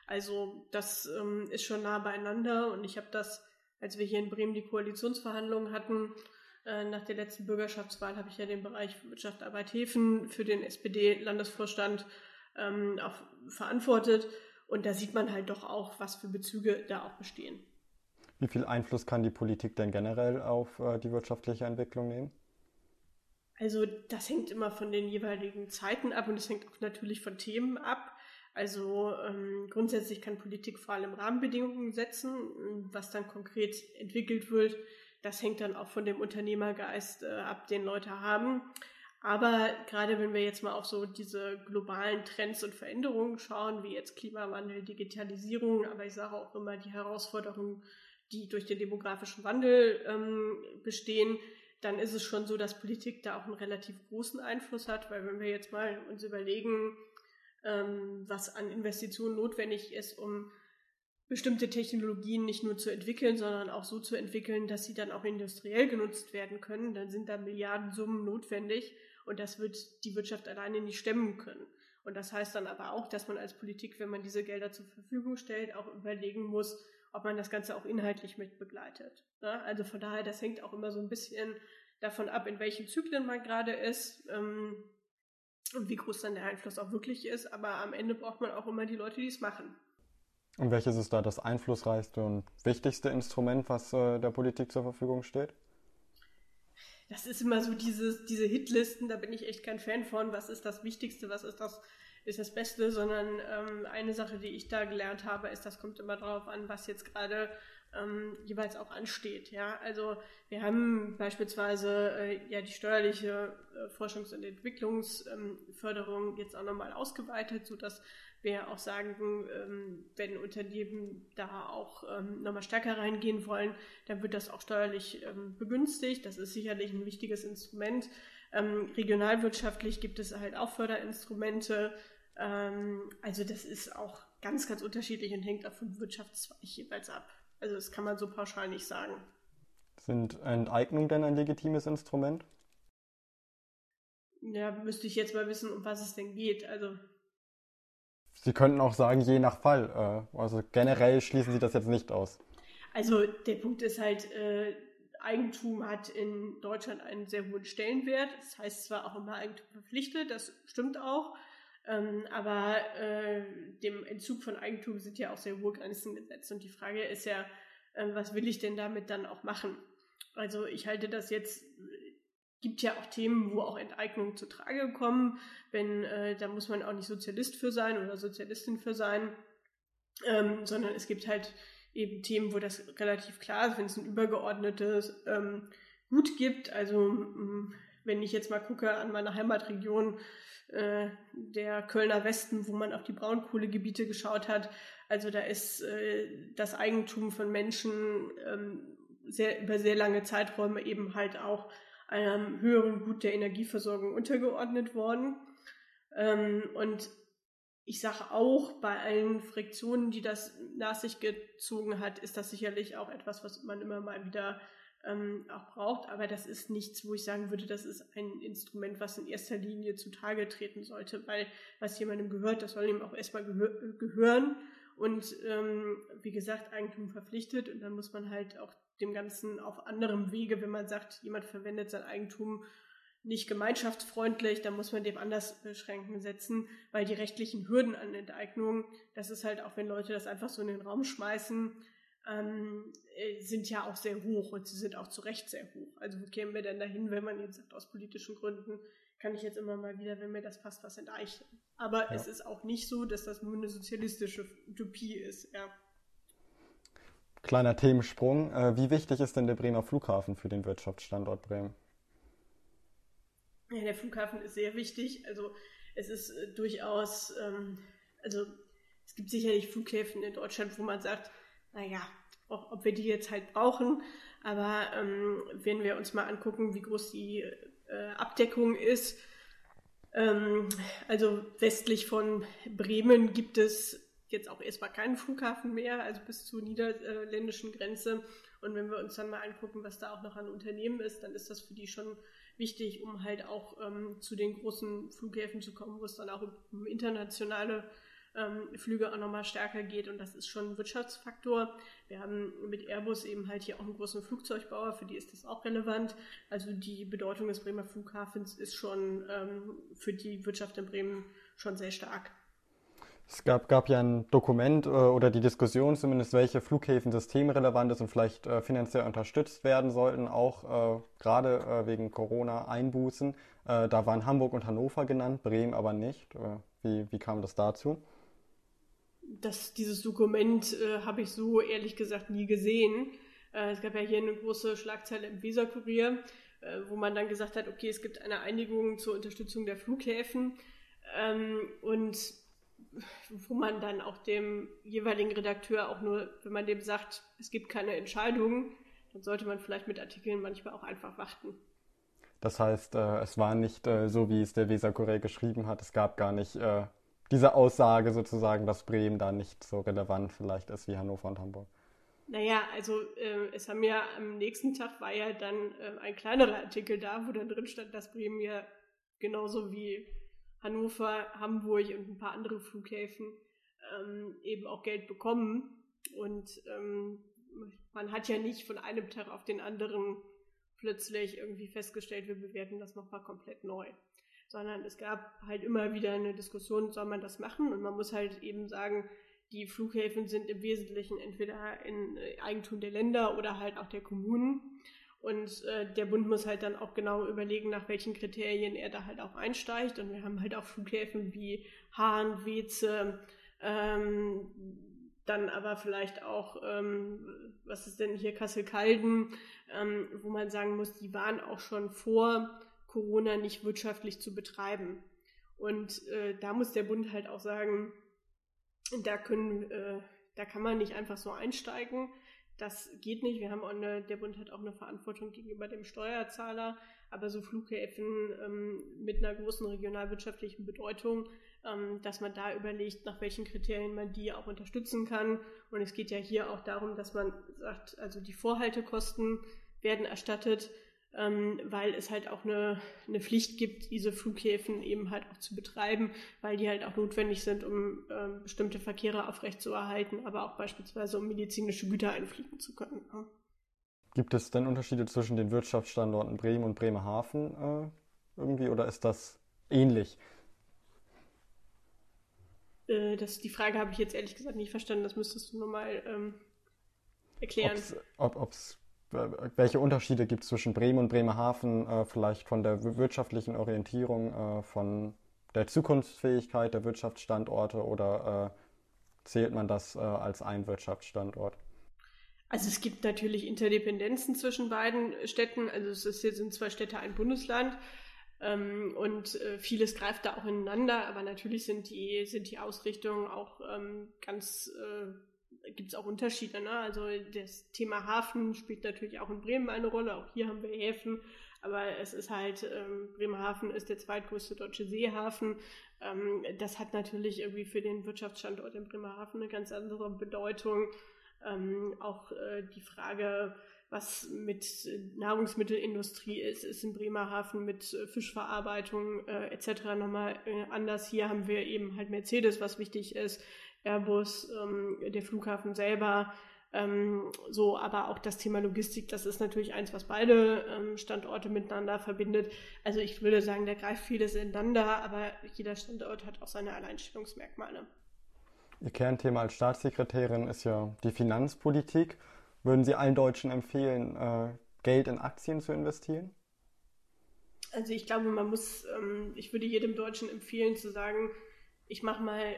Also das ähm, ist schon nah beieinander und ich habe das, als wir hier in Bremen die Koalitionsverhandlungen hatten, äh, nach der letzten Bürgerschaftswahl habe ich ja den Bereich Wirtschaft, Arbeit, Häfen für den SPD-Landesvorstand ähm, auch verantwortet und da sieht man halt doch auch, was für Bezüge da auch bestehen. Wie viel Einfluss kann die Politik denn generell auf äh, die wirtschaftliche Entwicklung nehmen? Also das hängt immer von den jeweiligen Zeiten ab und es hängt auch natürlich von Themen ab. Also ähm, grundsätzlich kann Politik vor allem Rahmenbedingungen setzen, was dann konkret entwickelt wird. Das hängt dann auch von dem Unternehmergeist äh, ab, den Leute haben. Aber gerade wenn wir jetzt mal auf so diese globalen Trends und Veränderungen schauen, wie jetzt Klimawandel, Digitalisierung, aber ich sage auch immer die Herausforderungen, die durch den demografischen Wandel ähm, bestehen, dann ist es schon so, dass Politik da auch einen relativ großen Einfluss hat, weil wenn wir jetzt mal uns überlegen, ähm, was an Investitionen notwendig ist, um bestimmte Technologien nicht nur zu entwickeln, sondern auch so zu entwickeln, dass sie dann auch industriell genutzt werden können, dann sind da Milliardensummen notwendig und das wird die Wirtschaft alleine nicht stemmen können. Und das heißt dann aber auch, dass man als Politik, wenn man diese Gelder zur Verfügung stellt, auch überlegen muss, ob man das Ganze auch inhaltlich mit begleitet. Ja, also von daher, das hängt auch immer so ein bisschen davon ab, in welchen Zyklen man gerade ist ähm, und wie groß dann der Einfluss auch wirklich ist. Aber am Ende braucht man auch immer die Leute, die es machen. Und welches ist da das einflussreichste und wichtigste Instrument, was äh, der Politik zur Verfügung steht? Das ist immer so dieses, diese Hitlisten, da bin ich echt kein Fan von. Was ist das Wichtigste, was ist das ist das Beste, sondern ähm, eine Sache, die ich da gelernt habe, ist, das kommt immer darauf an, was jetzt gerade ähm, jeweils auch ansteht. Ja, also wir haben beispielsweise äh, ja die steuerliche äh, Forschungs- und Entwicklungsförderung ähm, jetzt auch nochmal ausgeweitet, so dass wir auch sagen, ähm, wenn Unternehmen da auch ähm, nochmal stärker reingehen wollen, dann wird das auch steuerlich ähm, begünstigt. Das ist sicherlich ein wichtiges Instrument. Ähm, regionalwirtschaftlich gibt es halt auch Förderinstrumente. Ähm, also das ist auch ganz, ganz unterschiedlich und hängt auch vom Wirtschaftszweig jeweils ab. Also das kann man so pauschal nicht sagen. Sind Enteignungen denn ein legitimes Instrument? Ja, müsste ich jetzt mal wissen, um was es denn geht. Also Sie könnten auch sagen, je nach Fall. Äh, also generell schließen Sie das jetzt nicht aus. Also der Punkt ist halt, äh, Eigentum hat in Deutschland einen sehr hohen Stellenwert. Das heißt zwar auch immer Eigentum verpflichtet, das stimmt auch. Ähm, aber äh, dem Entzug von Eigentum sind ja auch sehr hohe Grenzen gesetzt. Und die Frage ist ja, äh, was will ich denn damit dann auch machen? Also ich halte das jetzt, gibt ja auch Themen, wo auch Enteignungen zu Trage kommen. Wenn, äh, da muss man auch nicht Sozialist für sein oder Sozialistin für sein, ähm, sondern es gibt halt eben Themen, wo das relativ klar ist, wenn es ein übergeordnetes ähm, Gut gibt. Also wenn ich jetzt mal gucke an meine Heimatregion, äh, der Kölner Westen, wo man auf die Braunkohlegebiete geschaut hat. Also da ist äh, das Eigentum von Menschen ähm, sehr, über sehr lange Zeiträume eben halt auch einem höheren Gut der Energieversorgung untergeordnet worden. Ähm, und ich sage auch, bei allen Friktionen, die das nach sich gezogen hat, ist das sicherlich auch etwas, was man immer mal wieder ähm, auch braucht. Aber das ist nichts, wo ich sagen würde, das ist ein Instrument, was in erster Linie zutage treten sollte, weil was jemandem gehört, das soll ihm auch erstmal gehör gehören. Und ähm, wie gesagt, Eigentum verpflichtet und dann muss man halt auch dem Ganzen auf anderem Wege, wenn man sagt, jemand verwendet sein Eigentum nicht gemeinschaftsfreundlich, dann muss man dem anders Beschränken setzen, weil die rechtlichen Hürden an Enteignung, das ist halt auch, wenn Leute das einfach so in den Raum schmeißen, ähm, äh, sind ja auch sehr hoch und sie sind auch zu Recht sehr hoch. Also wo kämen wir denn dahin, wenn man jetzt sagt, aus politischen Gründen kann ich jetzt immer mal wieder, wenn mir das passt, was enteichnen. Aber ja. es ist auch nicht so, dass das nur eine sozialistische Utopie ist, ja. Kleiner Themensprung. Äh, wie wichtig ist denn der Bremer Flughafen für den Wirtschaftsstandort Bremen? Ja, der Flughafen ist sehr wichtig. Also es ist äh, durchaus, ähm, also es gibt sicherlich Flughäfen in Deutschland, wo man sagt, naja, auch, ob wir die jetzt halt brauchen. Aber ähm, wenn wir uns mal angucken, wie groß die äh, Abdeckung ist, ähm, also westlich von Bremen gibt es jetzt auch erstmal keinen Flughafen mehr, also bis zur niederländischen Grenze. Und wenn wir uns dann mal angucken, was da auch noch an Unternehmen ist, dann ist das für die schon wichtig, um halt auch ähm, zu den großen Flughäfen zu kommen, wo es dann auch um internationale ähm, Flüge auch nochmal stärker geht und das ist schon ein Wirtschaftsfaktor. Wir haben mit Airbus eben halt hier auch einen großen Flugzeugbauer, für die ist das auch relevant. Also die Bedeutung des Bremer Flughafens ist schon ähm, für die Wirtschaft in Bremen schon sehr stark. Es gab, gab ja ein Dokument äh, oder die Diskussion zumindest, welche Flughäfen systemrelevant ist und vielleicht äh, finanziell unterstützt werden sollten, auch äh, gerade äh, wegen Corona-Einbußen. Äh, da waren Hamburg und Hannover genannt, Bremen aber nicht. Wie, wie kam das dazu? Das, dieses Dokument habe ich so ehrlich gesagt nie gesehen. es gab ja hier eine große Schlagzeile im Weserkurier, wo man dann gesagt hat, okay, es gibt eine Einigung zur Unterstützung der Flughäfen. Ähm, und wo man dann auch dem jeweiligen Redakteur auch nur, wenn man dem sagt, es gibt keine Entscheidung, dann sollte man vielleicht mit Artikeln manchmal auch einfach warten. Das heißt, äh, es war nicht äh, so, wie es der Weser Kurier geschrieben hat. Es gab gar nicht äh, diese Aussage sozusagen, dass Bremen da nicht so relevant vielleicht ist wie Hannover und Hamburg. Naja, also äh, es haben ja am nächsten Tag war ja dann äh, ein kleinerer Artikel da, wo dann drin stand, dass Bremen ja genauso wie Hannover, Hamburg und ein paar andere Flughäfen ähm, eben auch Geld bekommen. Und ähm, man hat ja nicht von einem Tag auf den anderen plötzlich irgendwie festgestellt, wir bewerten das nochmal komplett neu. Sondern es gab halt immer wieder eine Diskussion, soll man das machen? Und man muss halt eben sagen, die Flughäfen sind im Wesentlichen entweder in Eigentum der Länder oder halt auch der Kommunen. Und äh, der Bund muss halt dann auch genau überlegen, nach welchen Kriterien er da halt auch einsteigt. Und wir haben halt auch Flughäfen wie Hahn, Weze, ähm, dann aber vielleicht auch, ähm, was ist denn hier, Kassel-Calden, ähm, wo man sagen muss, die waren auch schon vor Corona nicht wirtschaftlich zu betreiben. Und äh, da muss der Bund halt auch sagen, da können, äh, da kann man nicht einfach so einsteigen das geht nicht. Wir haben auch eine, der Bund hat auch eine Verantwortung gegenüber dem Steuerzahler, aber so Flughäfen ähm, mit einer großen regionalwirtschaftlichen Bedeutung, ähm, dass man da überlegt, nach welchen Kriterien man die auch unterstützen kann. Und es geht ja hier auch darum, dass man sagt, also die Vorhaltekosten werden erstattet ähm, weil es halt auch eine, eine Pflicht gibt, diese Flughäfen eben halt auch zu betreiben, weil die halt auch notwendig sind, um ähm, bestimmte Verkehre aufrechtzuerhalten, aber auch beispielsweise um medizinische Güter einfliegen zu können. Ja. Gibt es denn Unterschiede zwischen den Wirtschaftsstandorten Bremen und Bremerhaven äh, irgendwie oder ist das ähnlich? Äh, das, die Frage habe ich jetzt ehrlich gesagt nicht verstanden, das müsstest du nochmal ähm, erklären. Ob's, ob es welche Unterschiede gibt es zwischen Bremen und Bremerhaven, äh, vielleicht von der wirtschaftlichen Orientierung, äh, von der Zukunftsfähigkeit der Wirtschaftsstandorte oder äh, zählt man das äh, als ein Wirtschaftsstandort? Also es gibt natürlich Interdependenzen zwischen beiden Städten. Also es ist, sind zwei Städte, ein Bundesland. Ähm, und äh, vieles greift da auch ineinander, aber natürlich sind die, sind die Ausrichtungen auch ähm, ganz äh, gibt es auch Unterschiede. Ne? Also das Thema Hafen spielt natürlich auch in Bremen eine Rolle. Auch hier haben wir Häfen. Aber es ist halt, ähm, Bremerhaven ist der zweitgrößte deutsche Seehafen. Ähm, das hat natürlich irgendwie für den Wirtschaftsstandort in Bremerhaven eine ganz andere Bedeutung. Ähm, auch äh, die Frage, was mit Nahrungsmittelindustrie ist, ist in Bremerhaven mit Fischverarbeitung äh, etc. nochmal äh, anders. Hier haben wir eben halt Mercedes, was wichtig ist. Airbus, ähm, der Flughafen selber, ähm, so, aber auch das Thema Logistik, das ist natürlich eins, was beide ähm, Standorte miteinander verbindet. Also ich würde sagen, da greift vieles ineinander, aber jeder Standort hat auch seine Alleinstellungsmerkmale. Ihr Kernthema als Staatssekretärin ist ja die Finanzpolitik. Würden Sie allen Deutschen empfehlen, äh, Geld in Aktien zu investieren? Also ich glaube, man muss, ähm, ich würde jedem Deutschen empfehlen zu sagen, ich mache mal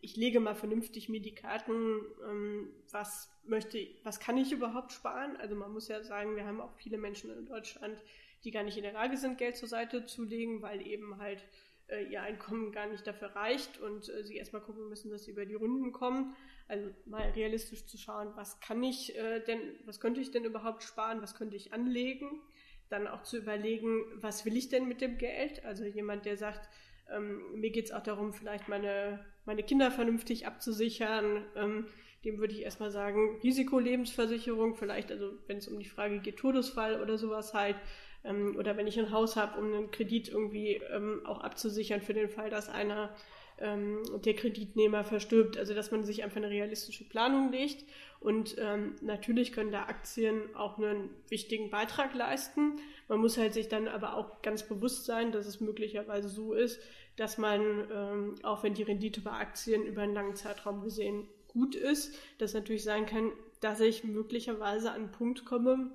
ich lege mal vernünftig mir die Karten, ähm, was möchte, was kann ich überhaupt sparen? Also man muss ja sagen, wir haben auch viele Menschen in Deutschland, die gar nicht in der Lage sind, Geld zur Seite zu legen, weil eben halt äh, ihr Einkommen gar nicht dafür reicht und äh, sie erstmal gucken müssen, dass sie über die Runden kommen. Also mal realistisch zu schauen, was kann ich äh, denn, was könnte ich denn überhaupt sparen, was könnte ich anlegen. Dann auch zu überlegen, was will ich denn mit dem Geld? Also jemand, der sagt, ähm, mir geht es auch darum, vielleicht meine, meine Kinder vernünftig abzusichern. Ähm, dem würde ich erstmal sagen, Risikolebensversicherung, vielleicht, also wenn es um die Frage geht, Todesfall oder sowas halt, ähm, oder wenn ich ein Haus habe, um einen Kredit irgendwie ähm, auch abzusichern für den Fall, dass einer ähm, der Kreditnehmer verstirbt. Also dass man sich einfach eine realistische Planung legt. Und ähm, natürlich können da Aktien auch einen wichtigen Beitrag leisten. Man muss halt sich dann aber auch ganz bewusst sein, dass es möglicherweise so ist, dass man, ähm, auch wenn die Rendite bei Aktien über einen langen Zeitraum gesehen gut ist, dass natürlich sein kann, dass ich möglicherweise an einen Punkt komme,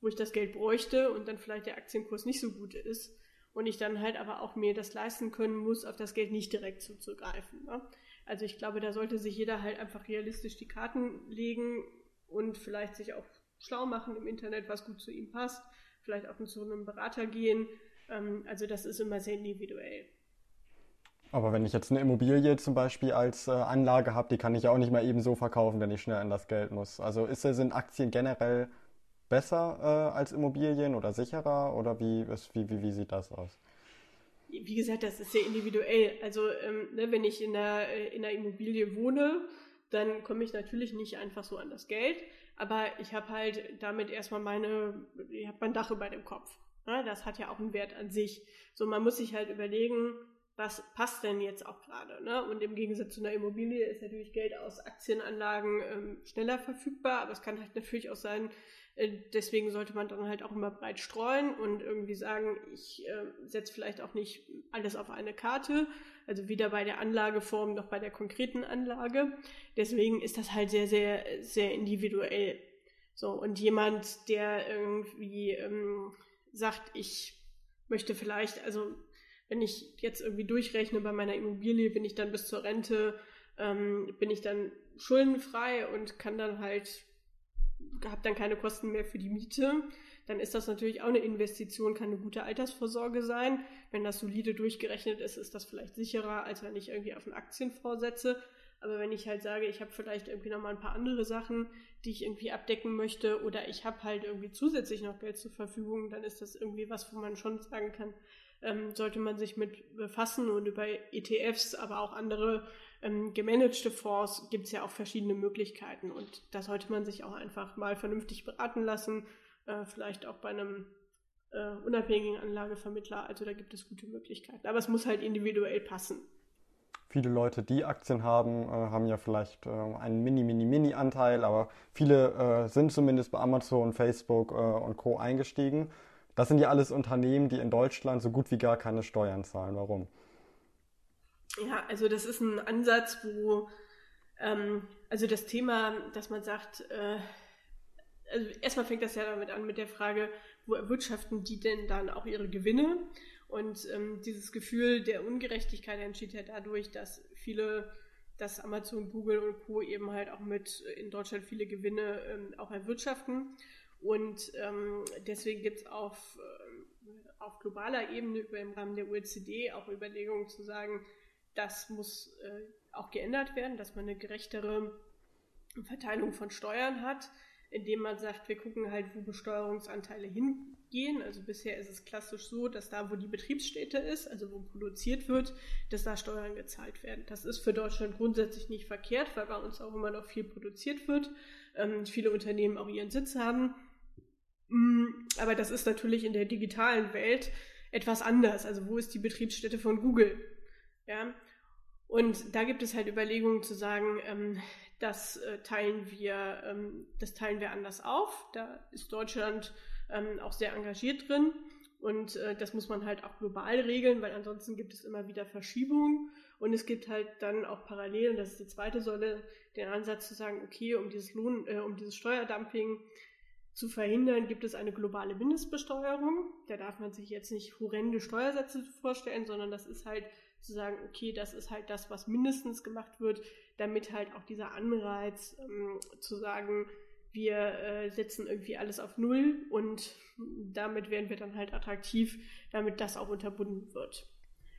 wo ich das Geld bräuchte und dann vielleicht der Aktienkurs nicht so gut ist und ich dann halt aber auch mir das leisten können muss, auf das Geld nicht direkt zuzugreifen. Ne? Also ich glaube, da sollte sich jeder halt einfach realistisch die Karten legen und vielleicht sich auch schlau machen im Internet, was gut zu ihm passt, vielleicht auch zu einem Berater gehen. Ähm, also das ist immer sehr individuell. Aber wenn ich jetzt eine Immobilie zum Beispiel als äh, Anlage habe, die kann ich ja auch nicht mal eben so verkaufen, wenn ich schnell an das Geld muss. Also ist, sind Aktien generell besser äh, als Immobilien oder sicherer oder wie, ist, wie, wie, wie sieht das aus? Wie gesagt, das ist sehr individuell. Also ähm, ne, wenn ich in einer, äh, in einer Immobilie wohne, dann komme ich natürlich nicht einfach so an das Geld, aber ich habe halt damit erstmal meine, ich habe mein Dach über dem Kopf. Ne? Das hat ja auch einen Wert an sich. So, man muss sich halt überlegen, was passt denn jetzt auch gerade. Ne? Und im Gegensatz zu einer Immobilie ist natürlich Geld aus Aktienanlagen ähm, schneller verfügbar, aber es kann halt natürlich auch sein, äh, deswegen sollte man dann halt auch immer breit streuen und irgendwie sagen, ich äh, setze vielleicht auch nicht alles auf eine Karte, also weder bei der Anlageform noch bei der konkreten Anlage. Deswegen ist das halt sehr, sehr, sehr individuell. So, und jemand, der irgendwie ähm, sagt, ich möchte vielleicht, also wenn ich jetzt irgendwie durchrechne bei meiner Immobilie, bin ich dann bis zur Rente, ähm, bin ich dann schuldenfrei und kann dann halt habe dann keine Kosten mehr für die Miete, dann ist das natürlich auch eine Investition, kann eine gute Altersvorsorge sein. Wenn das solide durchgerechnet ist, ist das vielleicht sicherer, als wenn ich irgendwie auf einen Aktienfonds setze. Aber wenn ich halt sage, ich habe vielleicht irgendwie noch mal ein paar andere Sachen, die ich irgendwie abdecken möchte, oder ich habe halt irgendwie zusätzlich noch Geld zur Verfügung, dann ist das irgendwie was, wo man schon sagen kann, ähm, sollte man sich mit befassen und über ETFs, aber auch andere ähm, gemanagte Fonds gibt es ja auch verschiedene Möglichkeiten und da sollte man sich auch einfach mal vernünftig beraten lassen, äh, vielleicht auch bei einem äh, unabhängigen Anlagevermittler. Also da gibt es gute Möglichkeiten, aber es muss halt individuell passen. Viele Leute, die Aktien haben, äh, haben ja vielleicht äh, einen mini, mini, mini Anteil, aber viele äh, sind zumindest bei Amazon, Facebook äh, und Co. eingestiegen. Das sind ja alles Unternehmen, die in Deutschland so gut wie gar keine Steuern zahlen. Warum? Ja, also das ist ein Ansatz, wo ähm, also das Thema, dass man sagt, äh, also erstmal fängt das ja damit an mit der Frage, wo erwirtschaften die denn dann auch ihre Gewinne? Und ähm, dieses Gefühl der Ungerechtigkeit entsteht ja dadurch, dass viele, dass Amazon, Google und Co. eben halt auch mit in Deutschland viele Gewinne ähm, auch erwirtschaften. Und ähm, deswegen gibt es auf, äh, auf globaler Ebene über im Rahmen der OECD auch Überlegungen zu sagen, das muss äh, auch geändert werden, dass man eine gerechtere Verteilung von Steuern hat, indem man sagt, wir gucken halt, wo Besteuerungsanteile hingehen. Also bisher ist es klassisch so, dass da, wo die Betriebsstätte ist, also wo produziert wird, dass da Steuern gezahlt werden. Das ist für Deutschland grundsätzlich nicht verkehrt, weil bei uns auch immer noch viel produziert wird, ähm, viele Unternehmen auch ihren Sitz haben. Mm, aber das ist natürlich in der digitalen Welt etwas anders. Also wo ist die Betriebsstätte von Google? Ja, und da gibt es halt Überlegungen zu sagen, ähm, das äh, teilen wir, ähm, das teilen wir anders auf. Da ist Deutschland ähm, auch sehr engagiert drin. Und äh, das muss man halt auch global regeln, weil ansonsten gibt es immer wieder Verschiebungen. Und es gibt halt dann auch parallel, und das ist die zweite Säule, den Ansatz zu sagen, okay, um dieses Lohn, äh, um dieses Steuerdumping zu verhindern, gibt es eine globale Mindestbesteuerung. Da darf man sich jetzt nicht horrende Steuersätze vorstellen, sondern das ist halt zu sagen, okay, das ist halt das, was mindestens gemacht wird, damit halt auch dieser Anreiz ähm, zu sagen, wir äh, setzen irgendwie alles auf Null und damit werden wir dann halt attraktiv, damit das auch unterbunden wird.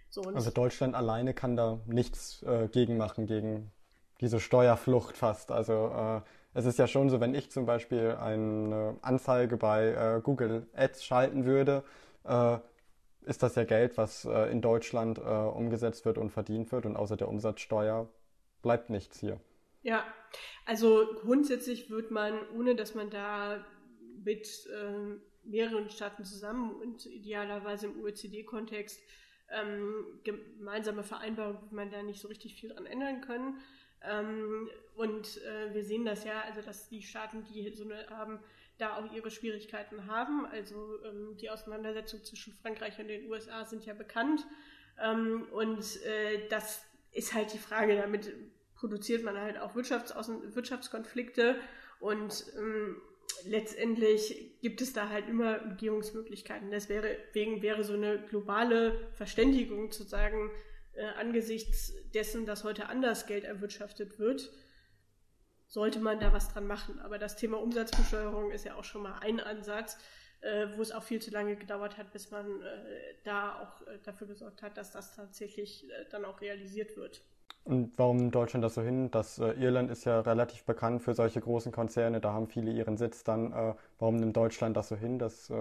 So, also Deutschland alleine kann da nichts äh, gegen machen, gegen diese Steuerflucht fast. Also äh, es ist ja schon so, wenn ich zum Beispiel eine Anzeige bei äh, Google Ads schalten würde, äh, ist das ja Geld, was äh, in Deutschland äh, umgesetzt wird und verdient wird und außer der Umsatzsteuer bleibt nichts hier. Ja, also grundsätzlich wird man, ohne dass man da mit äh, mehreren Staaten zusammen und idealerweise im OECD-Kontext ähm, gemeinsame Vereinbarungen, wird man da nicht so richtig viel dran ändern können. Ähm, und äh, wir sehen das ja, also dass die Staaten, die so eine haben, da auch ihre Schwierigkeiten haben. Also ähm, die Auseinandersetzungen zwischen Frankreich und den USA sind ja bekannt. Ähm, und äh, das ist halt die Frage, damit produziert man halt auch Wirtschaftskonflikte und ähm, letztendlich gibt es da halt immer Umgehungsmöglichkeiten. Deswegen wäre so eine globale Verständigung zu sagen, äh, angesichts dessen, dass heute anders Geld erwirtschaftet wird, sollte man da was dran machen. Aber das Thema Umsatzbesteuerung ist ja auch schon mal ein Ansatz, äh, wo es auch viel zu lange gedauert hat, bis man äh, da auch äh, dafür gesorgt hat, dass das tatsächlich äh, dann auch realisiert wird. Und warum nimmt Deutschland das so hin? Das äh, Irland ist ja relativ bekannt für solche großen Konzerne, da haben viele ihren Sitz dann. Äh, warum nimmt Deutschland das so hin, dass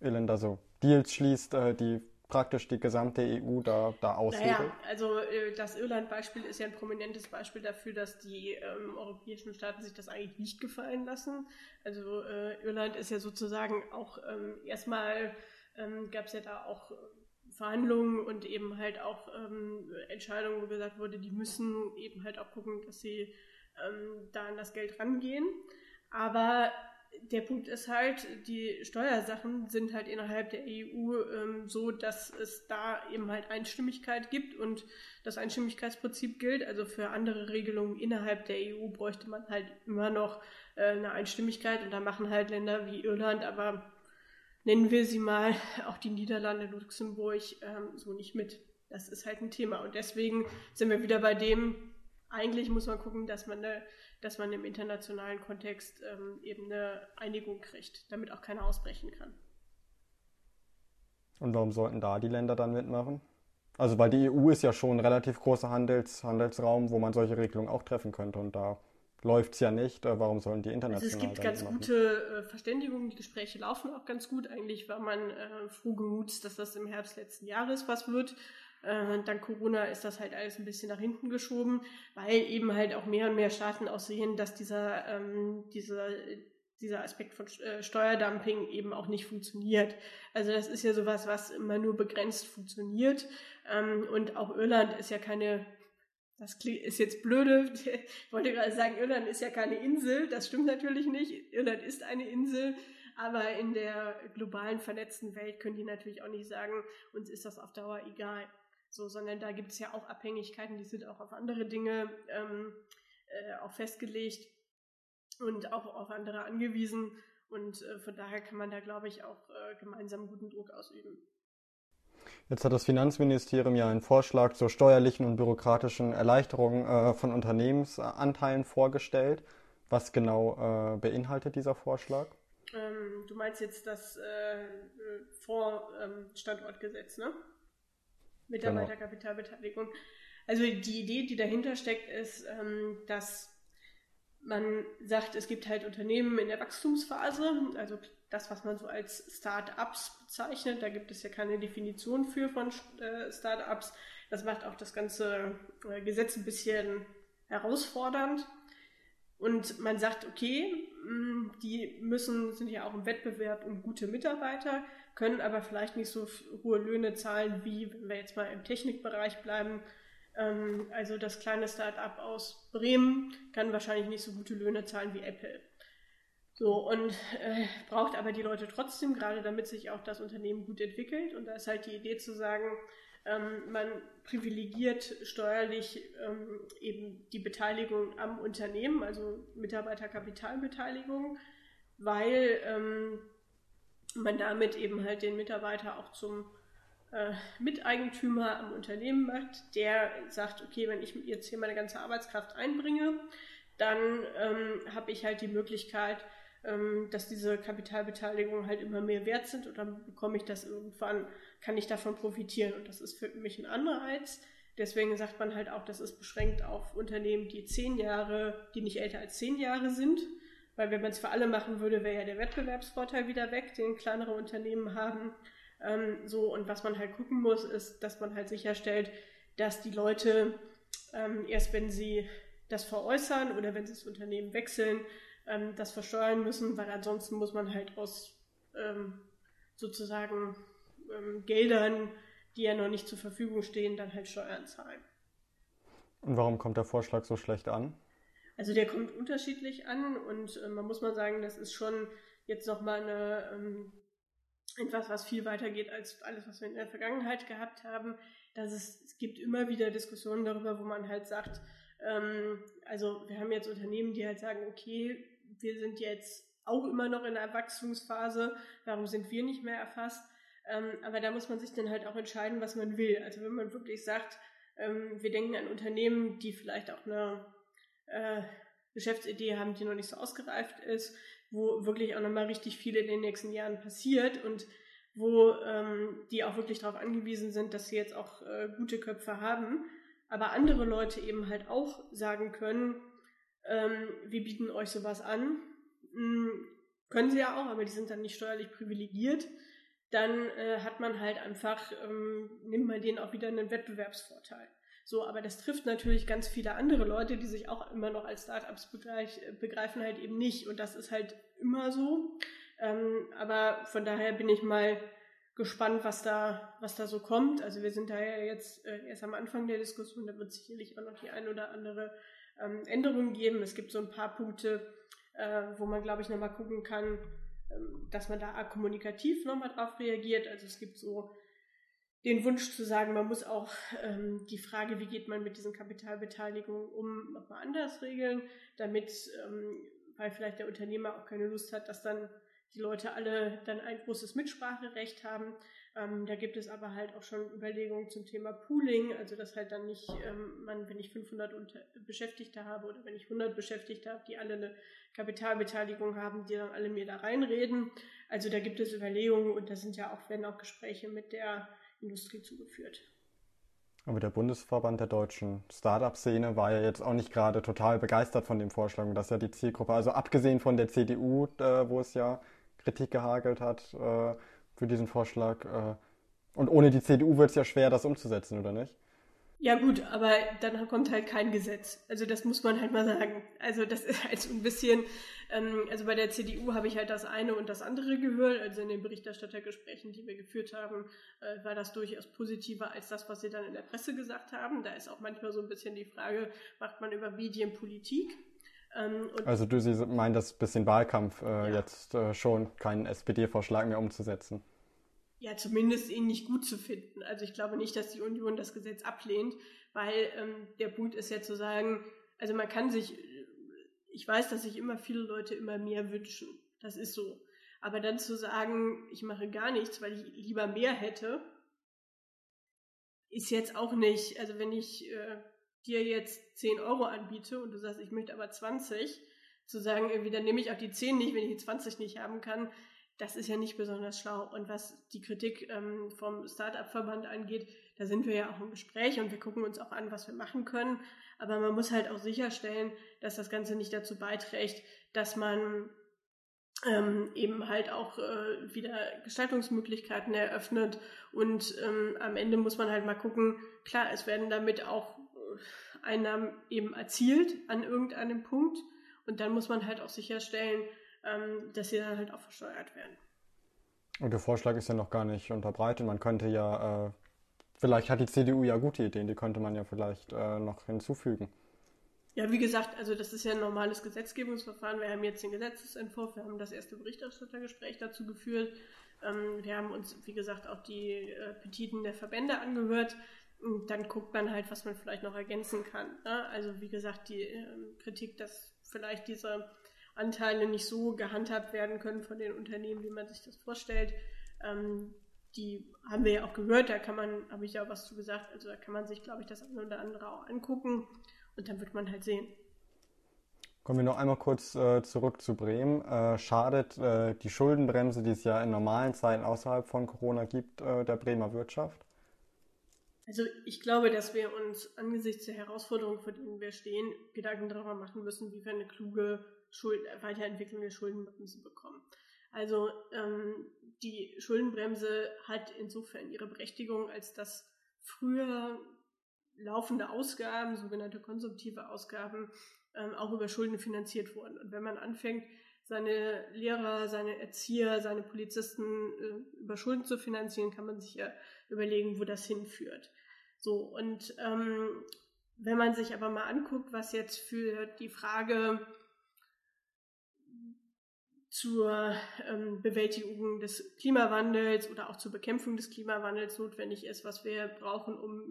Irland da so Deals schließt, die praktisch die gesamte EU da, da aushebelt? Naja, also äh, das Irland-Beispiel ist ja ein prominentes Beispiel dafür, dass die ähm, europäischen Staaten sich das eigentlich nicht gefallen lassen. Also äh, Irland ist ja sozusagen auch ähm, erstmal ähm, gab es ja da auch Verhandlungen und eben halt auch ähm, Entscheidungen, wo gesagt wurde, die müssen eben halt auch gucken, dass sie ähm, da an das Geld rangehen. Aber der Punkt ist halt, die Steuersachen sind halt innerhalb der EU ähm, so, dass es da eben halt Einstimmigkeit gibt und das Einstimmigkeitsprinzip gilt. Also für andere Regelungen innerhalb der EU bräuchte man halt immer noch äh, eine Einstimmigkeit und da machen halt Länder wie Irland, aber nennen wir sie mal, auch die Niederlande, Luxemburg, ähm, so nicht mit. Das ist halt ein Thema. Und deswegen sind wir wieder bei dem, eigentlich muss man gucken, dass man, eine, dass man im internationalen Kontext ähm, eben eine Einigung kriegt, damit auch keiner ausbrechen kann. Und warum sollten da die Länder dann mitmachen? Also weil die EU ist ja schon ein relativ großer Handels, Handelsraum, wo man solche Regelungen auch treffen könnte. Und da läuft es ja nicht. Äh, warum sollen die international also Es gibt ganz machen? gute äh, Verständigungen, die Gespräche laufen auch ganz gut. Eigentlich war man äh, froh gemuts, dass das im Herbst letzten Jahres was wird. Äh, dank Corona ist das halt alles ein bisschen nach hinten geschoben, weil eben halt auch mehr und mehr Staaten auch sehen, dass dieser, ähm, dieser, dieser Aspekt von äh, Steuerdumping eben auch nicht funktioniert. Also das ist ja sowas, was immer nur begrenzt funktioniert. Ähm, und auch Irland ist ja keine das ist jetzt blöde. Ich wollte gerade sagen, Irland ist ja keine Insel. Das stimmt natürlich nicht. Irland ist eine Insel. Aber in der globalen vernetzten Welt können die natürlich auch nicht sagen, uns ist das auf Dauer egal. So, sondern da gibt es ja auch Abhängigkeiten, die sind auch auf andere Dinge ähm, äh, auch festgelegt und auch auf andere angewiesen. Und äh, von daher kann man da, glaube ich, auch äh, gemeinsam guten Druck ausüben. Jetzt hat das Finanzministerium ja einen Vorschlag zur steuerlichen und bürokratischen Erleichterung äh, von Unternehmensanteilen vorgestellt. Was genau äh, beinhaltet dieser Vorschlag? Ähm, du meinst jetzt das äh, Fondsstandortgesetz, ähm, ne? Mitarbeiterkapitalbeteiligung. Also die Idee, die dahinter steckt, ist, ähm, dass man sagt, es gibt halt Unternehmen in der Wachstumsphase, also das, was man so als Start-ups bezeichnet. Da gibt es ja keine Definition für von äh, Start-ups. Das macht auch das ganze äh, Gesetz ein bisschen herausfordernd. Und man sagt, okay, mm, die müssen, sind ja auch im Wettbewerb um gute Mitarbeiter, können aber vielleicht nicht so hohe Löhne zahlen, wie wenn wir jetzt mal im Technikbereich bleiben. Ähm, also das kleine Start-up aus Bremen kann wahrscheinlich nicht so gute Löhne zahlen wie Apple. So, und äh, braucht aber die Leute trotzdem, gerade damit sich auch das Unternehmen gut entwickelt. Und da ist halt die Idee zu sagen, ähm, man privilegiert steuerlich ähm, eben die Beteiligung am Unternehmen, also Mitarbeiterkapitalbeteiligung, weil ähm, man damit eben halt den Mitarbeiter auch zum äh, Miteigentümer am Unternehmen macht, der sagt, okay, wenn ich jetzt hier meine ganze Arbeitskraft einbringe, dann ähm, habe ich halt die Möglichkeit, ähm, dass diese Kapitalbeteiligungen halt immer mehr wert sind und dann bekomme ich das irgendwann, kann ich davon profitieren und das ist für mich ein Anreiz. Deswegen sagt man halt auch, das ist beschränkt auf Unternehmen, die zehn Jahre, die nicht älter als zehn Jahre sind. Weil wenn man es für alle machen würde, wäre ja der Wettbewerbsvorteil wieder weg, den kleinere Unternehmen haben. Ähm, so, und was man halt gucken muss, ist, dass man halt sicherstellt, dass die Leute ähm, erst wenn sie das veräußern oder wenn sie das Unternehmen wechseln, ähm, das versteuern müssen, weil ansonsten muss man halt aus ähm, sozusagen ähm, Geldern, die ja noch nicht zur Verfügung stehen, dann halt Steuern zahlen. Und warum kommt der Vorschlag so schlecht an? Also der kommt unterschiedlich an und äh, man muss mal sagen, das ist schon jetzt nochmal eine ähm, etwas, was viel weiter geht als alles, was wir in der Vergangenheit gehabt haben. Dass es, es gibt immer wieder Diskussionen darüber, wo man halt sagt, ähm, also wir haben jetzt Unternehmen, die halt sagen, okay, wir sind jetzt auch immer noch in der Wachstumsphase, warum sind wir nicht mehr erfasst? Ähm, aber da muss man sich dann halt auch entscheiden, was man will. Also wenn man wirklich sagt, ähm, wir denken an Unternehmen, die vielleicht auch eine äh, Geschäftsidee haben, die noch nicht so ausgereift ist, wo wirklich auch nochmal richtig viel in den nächsten Jahren passiert und wo ähm, die auch wirklich darauf angewiesen sind, dass sie jetzt auch äh, gute Köpfe haben, aber andere Leute eben halt auch sagen können, ähm, wir bieten euch sowas an. Mhm, können sie ja auch, aber die sind dann nicht steuerlich privilegiert. Dann äh, hat man halt einfach, ähm, nimmt man denen auch wieder einen Wettbewerbsvorteil. So, aber das trifft natürlich ganz viele andere Leute, die sich auch immer noch als Startups begreif, begreifen, halt eben nicht. Und das ist halt immer so. Ähm, aber von daher bin ich mal gespannt, was da, was da so kommt. Also wir sind da ja jetzt äh, erst am Anfang der Diskussion, da wird sicherlich auch noch die ein oder andere ähm, Änderung geben. Es gibt so ein paar Punkte, äh, wo man, glaube ich, nochmal gucken kann, ähm, dass man da kommunikativ nochmal drauf reagiert. Also es gibt so den Wunsch zu sagen, man muss auch ähm, die Frage, wie geht man mit diesen Kapitalbeteiligungen um, nochmal anders regeln, damit, ähm, weil vielleicht der Unternehmer auch keine Lust hat, dass dann die Leute alle dann ein großes Mitspracherecht haben. Ähm, da gibt es aber halt auch schon Überlegungen zum Thema Pooling, also dass halt dann nicht ähm, man, wenn ich 500 unter Beschäftigte habe oder wenn ich 100 Beschäftigte habe, die alle eine Kapitalbeteiligung haben, die dann alle mir da reinreden. Also da gibt es Überlegungen und da sind ja auch werden auch Gespräche mit der Industrie zugeführt. Aber der Bundesverband der deutschen Startup-Szene war ja jetzt auch nicht gerade total begeistert von dem Vorschlag. Und das ist ja die Zielgruppe. Also abgesehen von der CDU, äh, wo es ja Kritik gehagelt hat äh, für diesen Vorschlag. Äh, und ohne die CDU wird es ja schwer, das umzusetzen, oder nicht? Ja gut, aber dann kommt halt kein Gesetz. Also das muss man halt mal sagen. Also das ist halt so ein bisschen, ähm, also bei der CDU habe ich halt das eine und das andere gehört. Also in den Berichterstattergesprächen, die wir geführt haben, äh, war das durchaus positiver als das, was sie dann in der Presse gesagt haben. Da ist auch manchmal so ein bisschen die Frage, macht man über Medienpolitik? Ähm, also du Sie meinen das bisschen Wahlkampf äh, ja. jetzt äh, schon keinen SPD-Vorschlag mehr umzusetzen? Ja, zumindest ihn nicht gut zu finden. Also ich glaube nicht, dass die Union das Gesetz ablehnt, weil ähm, der Punkt ist ja zu sagen, also man kann sich, ich weiß, dass sich immer viele Leute immer mehr wünschen. Das ist so. Aber dann zu sagen, ich mache gar nichts, weil ich lieber mehr hätte, ist jetzt auch nicht, also wenn ich äh, dir jetzt 10 Euro anbiete und du sagst, ich möchte aber 20, zu sagen, irgendwie, dann nehme ich auch die 10 nicht, wenn ich die 20 nicht haben kann, das ist ja nicht besonders schlau. Und was die Kritik ähm, vom Startup-Verband angeht, da sind wir ja auch im Gespräch und wir gucken uns auch an, was wir machen können. Aber man muss halt auch sicherstellen, dass das Ganze nicht dazu beiträgt, dass man ähm, eben halt auch äh, wieder Gestaltungsmöglichkeiten eröffnet. Und ähm, am Ende muss man halt mal gucken, klar, es werden damit auch Einnahmen eben erzielt an irgendeinem Punkt. Und dann muss man halt auch sicherstellen, ähm, dass sie dann halt auch versteuert werden. Und der Vorschlag ist ja noch gar nicht unterbreitet. Man könnte ja, äh, vielleicht hat die CDU ja gute Ideen, die könnte man ja vielleicht äh, noch hinzufügen. Ja, wie gesagt, also das ist ja ein normales Gesetzgebungsverfahren. Wir haben jetzt den Gesetzesentwurf, wir haben das erste Berichterstattergespräch dazu geführt. Ähm, wir haben uns, wie gesagt, auch die äh, Petiten der Verbände angehört. Und dann guckt man halt, was man vielleicht noch ergänzen kann. Ne? Also wie gesagt, die ähm, Kritik, dass vielleicht diese Anteile nicht so gehandhabt werden können von den Unternehmen, wie man sich das vorstellt. Ähm, die haben wir ja auch gehört, da kann man, habe ich ja was zu gesagt, also da kann man sich, glaube ich, das eine oder andere auch angucken und dann wird man halt sehen. Kommen wir noch einmal kurz äh, zurück zu Bremen. Äh, schadet äh, die Schuldenbremse, die es ja in normalen Zeiten außerhalb von Corona gibt, äh, der Bremer Wirtschaft? Also ich glaube, dass wir uns angesichts der Herausforderungen, vor denen wir stehen, Gedanken darüber machen müssen, wie wir eine kluge Schuld Weiterentwicklung der Schuldenbremse bekommen. Also ähm, die Schuldenbremse hat insofern ihre Berechtigung, als dass früher laufende Ausgaben, sogenannte konsumtive Ausgaben, ähm, auch über Schulden finanziert wurden. Und wenn man anfängt, seine Lehrer, seine Erzieher, seine Polizisten äh, über Schulden zu finanzieren, kann man sich ja überlegen, wo das hinführt. So, und ähm, wenn man sich aber mal anguckt, was jetzt für die Frage zur ähm, Bewältigung des Klimawandels oder auch zur Bekämpfung des Klimawandels notwendig ist, was wir brauchen, um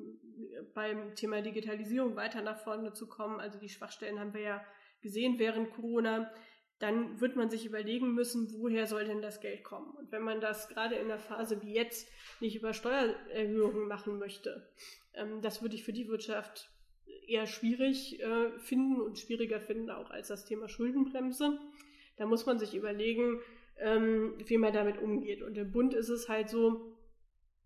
beim Thema Digitalisierung weiter nach vorne zu kommen. Also die Schwachstellen haben wir ja gesehen während Corona. Dann wird man sich überlegen müssen, woher soll denn das Geld kommen? Und wenn man das gerade in einer Phase wie jetzt nicht über Steuererhöhungen machen möchte, ähm, das würde ich für die Wirtschaft eher schwierig äh, finden und schwieriger finden auch als das Thema Schuldenbremse. Da muss man sich überlegen, ähm, wie man damit umgeht. Und im Bund ist es halt so,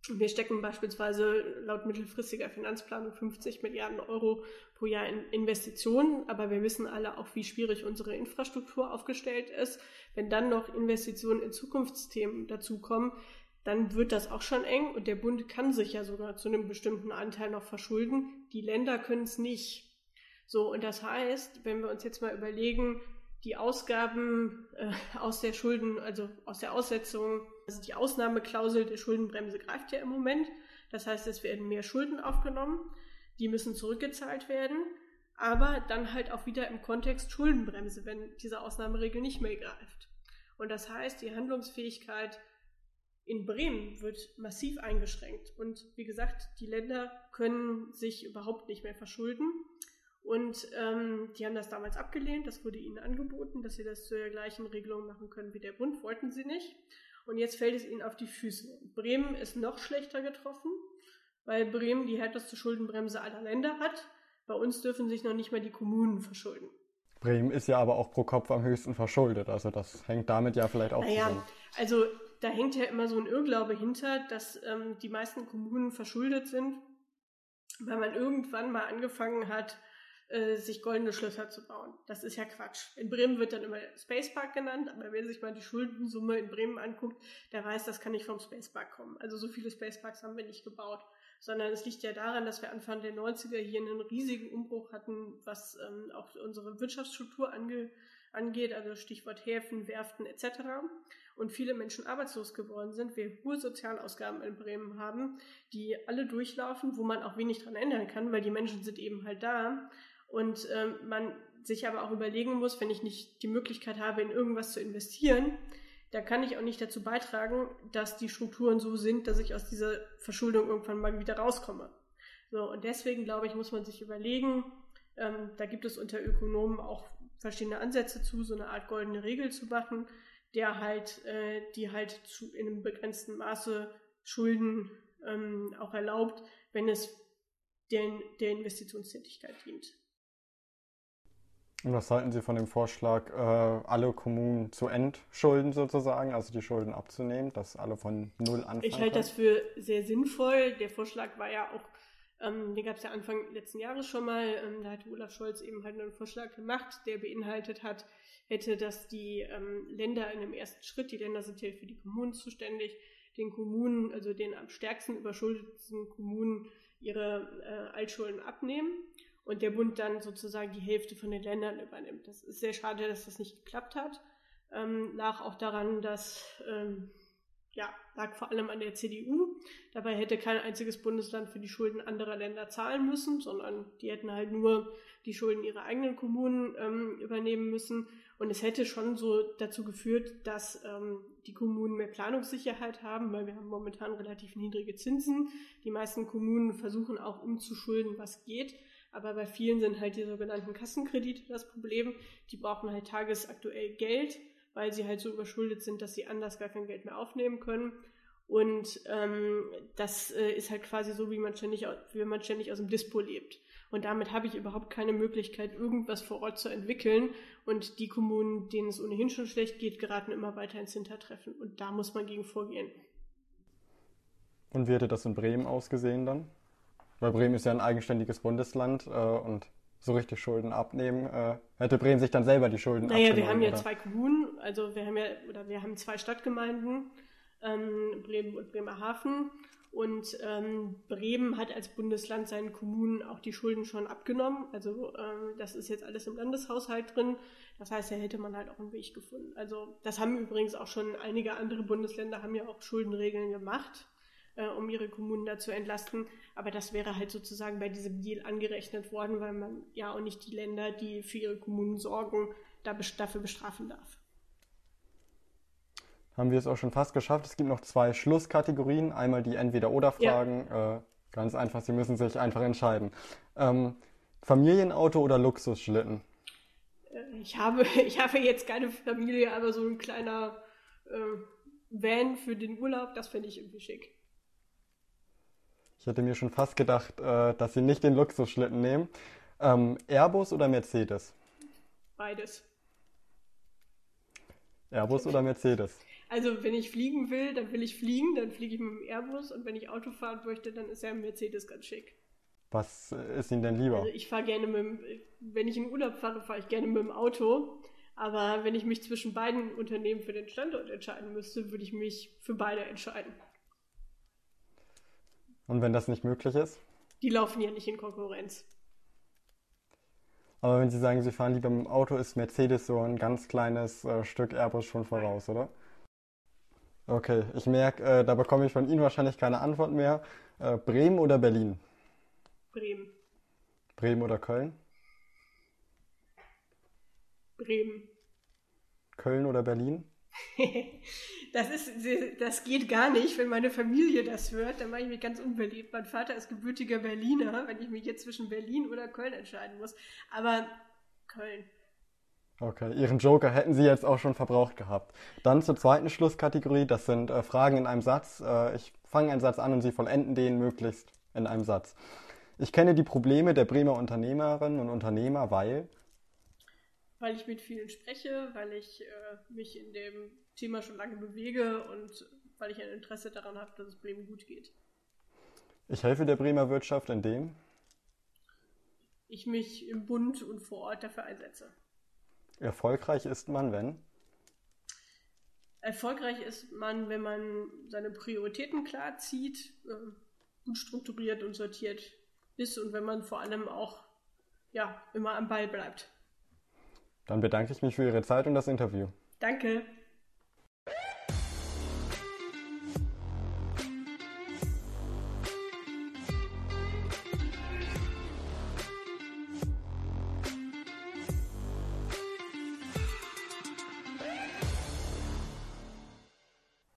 wir stecken beispielsweise laut mittelfristiger Finanzplanung 50 Milliarden Euro pro Jahr in Investitionen, aber wir wissen alle auch, wie schwierig unsere Infrastruktur aufgestellt ist. Wenn dann noch Investitionen in Zukunftsthemen dazukommen, dann wird das auch schon eng und der Bund kann sich ja sogar zu einem bestimmten Anteil noch verschulden. Die Länder können es nicht. So, und das heißt, wenn wir uns jetzt mal überlegen, die Ausgaben äh, aus der Schulden, also aus der Aussetzung, also die Ausnahmeklausel der Schuldenbremse greift ja im Moment. Das heißt, es werden mehr Schulden aufgenommen, die müssen zurückgezahlt werden, aber dann halt auch wieder im Kontext Schuldenbremse, wenn diese Ausnahmeregel nicht mehr greift. Und das heißt, die Handlungsfähigkeit in Bremen wird massiv eingeschränkt. Und wie gesagt, die Länder können sich überhaupt nicht mehr verschulden. Und ähm, die haben das damals abgelehnt. Das wurde ihnen angeboten, dass sie das zur gleichen Regelung machen können wie der Bund. Wollten sie nicht. Und jetzt fällt es ihnen auf die Füße. Bremen ist noch schlechter getroffen, weil Bremen die härteste Schuldenbremse aller Länder hat. Bei uns dürfen sich noch nicht mal die Kommunen verschulden. Bremen ist ja aber auch pro Kopf am höchsten verschuldet. Also das hängt damit ja vielleicht auch naja, zusammen. Also da hängt ja immer so ein Irrglaube hinter, dass ähm, die meisten Kommunen verschuldet sind, weil man irgendwann mal angefangen hat, äh, sich goldene Schlösser zu bauen. Das ist ja Quatsch. In Bremen wird dann immer Space Park genannt, aber wer sich mal die Schuldensumme in Bremen anguckt, der weiß, das kann nicht vom Space Park kommen. Also so viele Space Parks haben wir nicht gebaut, sondern es liegt ja daran, dass wir Anfang der 90er hier einen riesigen Umbruch hatten, was ähm, auch unsere Wirtschaftsstruktur ange angeht, also Stichwort Häfen, Werften etc. Und viele Menschen arbeitslos geworden sind, wir hohe Sozialausgaben in Bremen haben, die alle durchlaufen, wo man auch wenig dran ändern kann, weil die Menschen sind eben halt da und ähm, man sich aber auch überlegen muss, wenn ich nicht die Möglichkeit habe, in irgendwas zu investieren, da kann ich auch nicht dazu beitragen, dass die Strukturen so sind, dass ich aus dieser Verschuldung irgendwann mal wieder rauskomme. So, und deswegen glaube ich, muss man sich überlegen, ähm, da gibt es unter Ökonomen auch verschiedene Ansätze zu, so eine Art goldene Regel zu machen, der halt, äh, die halt zu, in einem begrenzten Maße Schulden ähm, auch erlaubt, wenn es den, der Investitionstätigkeit dient. Und was halten Sie von dem Vorschlag, äh, alle Kommunen zu entschulden sozusagen, also die Schulden abzunehmen, dass alle von null anfangen? Ich halte das für sehr sinnvoll. Der Vorschlag war ja auch, ähm, den gab es ja Anfang letzten Jahres schon mal, ähm, da hatte Olaf Scholz eben halt einen Vorschlag gemacht, der beinhaltet hat, hätte, dass die ähm, Länder in dem ersten Schritt, die Länder sind ja für die Kommunen zuständig, den Kommunen, also den am stärksten überschuldeten Kommunen, ihre äh, Altschulden abnehmen und der Bund dann sozusagen die Hälfte von den Ländern übernimmt. Das ist sehr schade, dass das nicht geklappt hat. Ähm, lag auch daran, dass, ähm, ja, lag vor allem an der CDU. Dabei hätte kein einziges Bundesland für die Schulden anderer Länder zahlen müssen, sondern die hätten halt nur die Schulden ihrer eigenen Kommunen ähm, übernehmen müssen. Und es hätte schon so dazu geführt, dass ähm, die Kommunen mehr Planungssicherheit haben, weil wir haben momentan relativ niedrige Zinsen. Die meisten Kommunen versuchen auch umzuschulden, was geht. Aber bei vielen sind halt die sogenannten Kassenkredite das Problem. Die brauchen halt tagesaktuell Geld, weil sie halt so überschuldet sind, dass sie anders gar kein Geld mehr aufnehmen können. Und ähm, das äh, ist halt quasi so, wie man, ständig, wie man ständig aus dem Dispo lebt. Und damit habe ich überhaupt keine Möglichkeit, irgendwas vor Ort zu entwickeln. Und die Kommunen, denen es ohnehin schon schlecht geht, geraten immer weiter ins Hintertreffen. Und da muss man gegen vorgehen. Und wie hätte das in Bremen ausgesehen dann? Weil Bremen ist ja ein eigenständiges Bundesland äh, und so richtig Schulden abnehmen, äh, hätte Bremen sich dann selber die Schulden naja, abgenommen. Naja, wir haben ja oder? zwei Kommunen, also wir haben ja, oder wir haben zwei Stadtgemeinden, ähm, Bremen und Bremerhaven. Und ähm, Bremen hat als Bundesland seinen Kommunen auch die Schulden schon abgenommen. Also ähm, das ist jetzt alles im Landeshaushalt drin. Das heißt, da hätte man halt auch einen Weg gefunden. Also das haben übrigens auch schon einige andere Bundesländer haben ja auch Schuldenregeln gemacht äh, um ihre Kommunen da zu entlasten. Aber das wäre halt sozusagen bei diesem Deal angerechnet worden, weil man ja auch nicht die Länder, die für ihre Kommunen sorgen, da, dafür bestrafen darf. Haben wir es auch schon fast geschafft. Es gibt noch zwei Schlusskategorien. Einmal die Entweder-Oder-Fragen. Ja. Äh, ganz einfach, Sie müssen sich einfach entscheiden. Ähm, Familienauto oder Luxusschlitten? Äh, ich habe, ich habe jetzt keine Familie, aber so ein kleiner äh, Van für den Urlaub, das fände ich irgendwie schick. Ich hätte mir schon fast gedacht, äh, dass Sie nicht den Luxusschlitten nehmen. Ähm, Airbus oder Mercedes? Beides. Airbus oder Mercedes? Also wenn ich fliegen will, dann will ich fliegen, dann fliege ich mit dem Airbus und wenn ich Auto fahren möchte, dann ist ja ein Mercedes ganz schick. Was ist Ihnen denn lieber? Also ich fahre gerne mit dem, wenn ich in Urlaub fahre, fahre ich gerne mit dem Auto. Aber wenn ich mich zwischen beiden Unternehmen für den Standort entscheiden müsste, würde ich mich für beide entscheiden. Und wenn das nicht möglich ist? Die laufen ja nicht in Konkurrenz. Aber wenn Sie sagen, Sie fahren lieber mit dem Auto, ist Mercedes so ein ganz kleines äh, Stück Airbus schon voraus, oder? Okay, ich merke, äh, da bekomme ich von Ihnen wahrscheinlich keine Antwort mehr. Äh, Bremen oder Berlin? Bremen. Bremen oder Köln? Bremen. Köln oder Berlin? das, ist, das geht gar nicht, wenn meine Familie das hört, dann mache ich mich ganz unbeliebt. Mein Vater ist gebürtiger Berliner, wenn ich mich jetzt zwischen Berlin oder Köln entscheiden muss. Aber Köln. Okay, Ihren Joker hätten Sie jetzt auch schon verbraucht gehabt. Dann zur zweiten Schlusskategorie, das sind äh, Fragen in einem Satz. Äh, ich fange einen Satz an und Sie vollenden den möglichst in einem Satz. Ich kenne die Probleme der Bremer Unternehmerinnen und Unternehmer, weil weil ich mit vielen spreche, weil ich äh, mich in dem Thema schon lange bewege und weil ich ein Interesse daran habe, dass es Bremen gut geht. Ich helfe der Bremer Wirtschaft in dem? Ich mich im Bund und vor Ort dafür einsetze. Erfolgreich ist man, wenn? Erfolgreich ist man, wenn man seine Prioritäten klar zieht, äh, gut strukturiert und sortiert ist und wenn man vor allem auch ja, immer am Ball bleibt. Dann bedanke ich mich für Ihre Zeit und das Interview. Danke.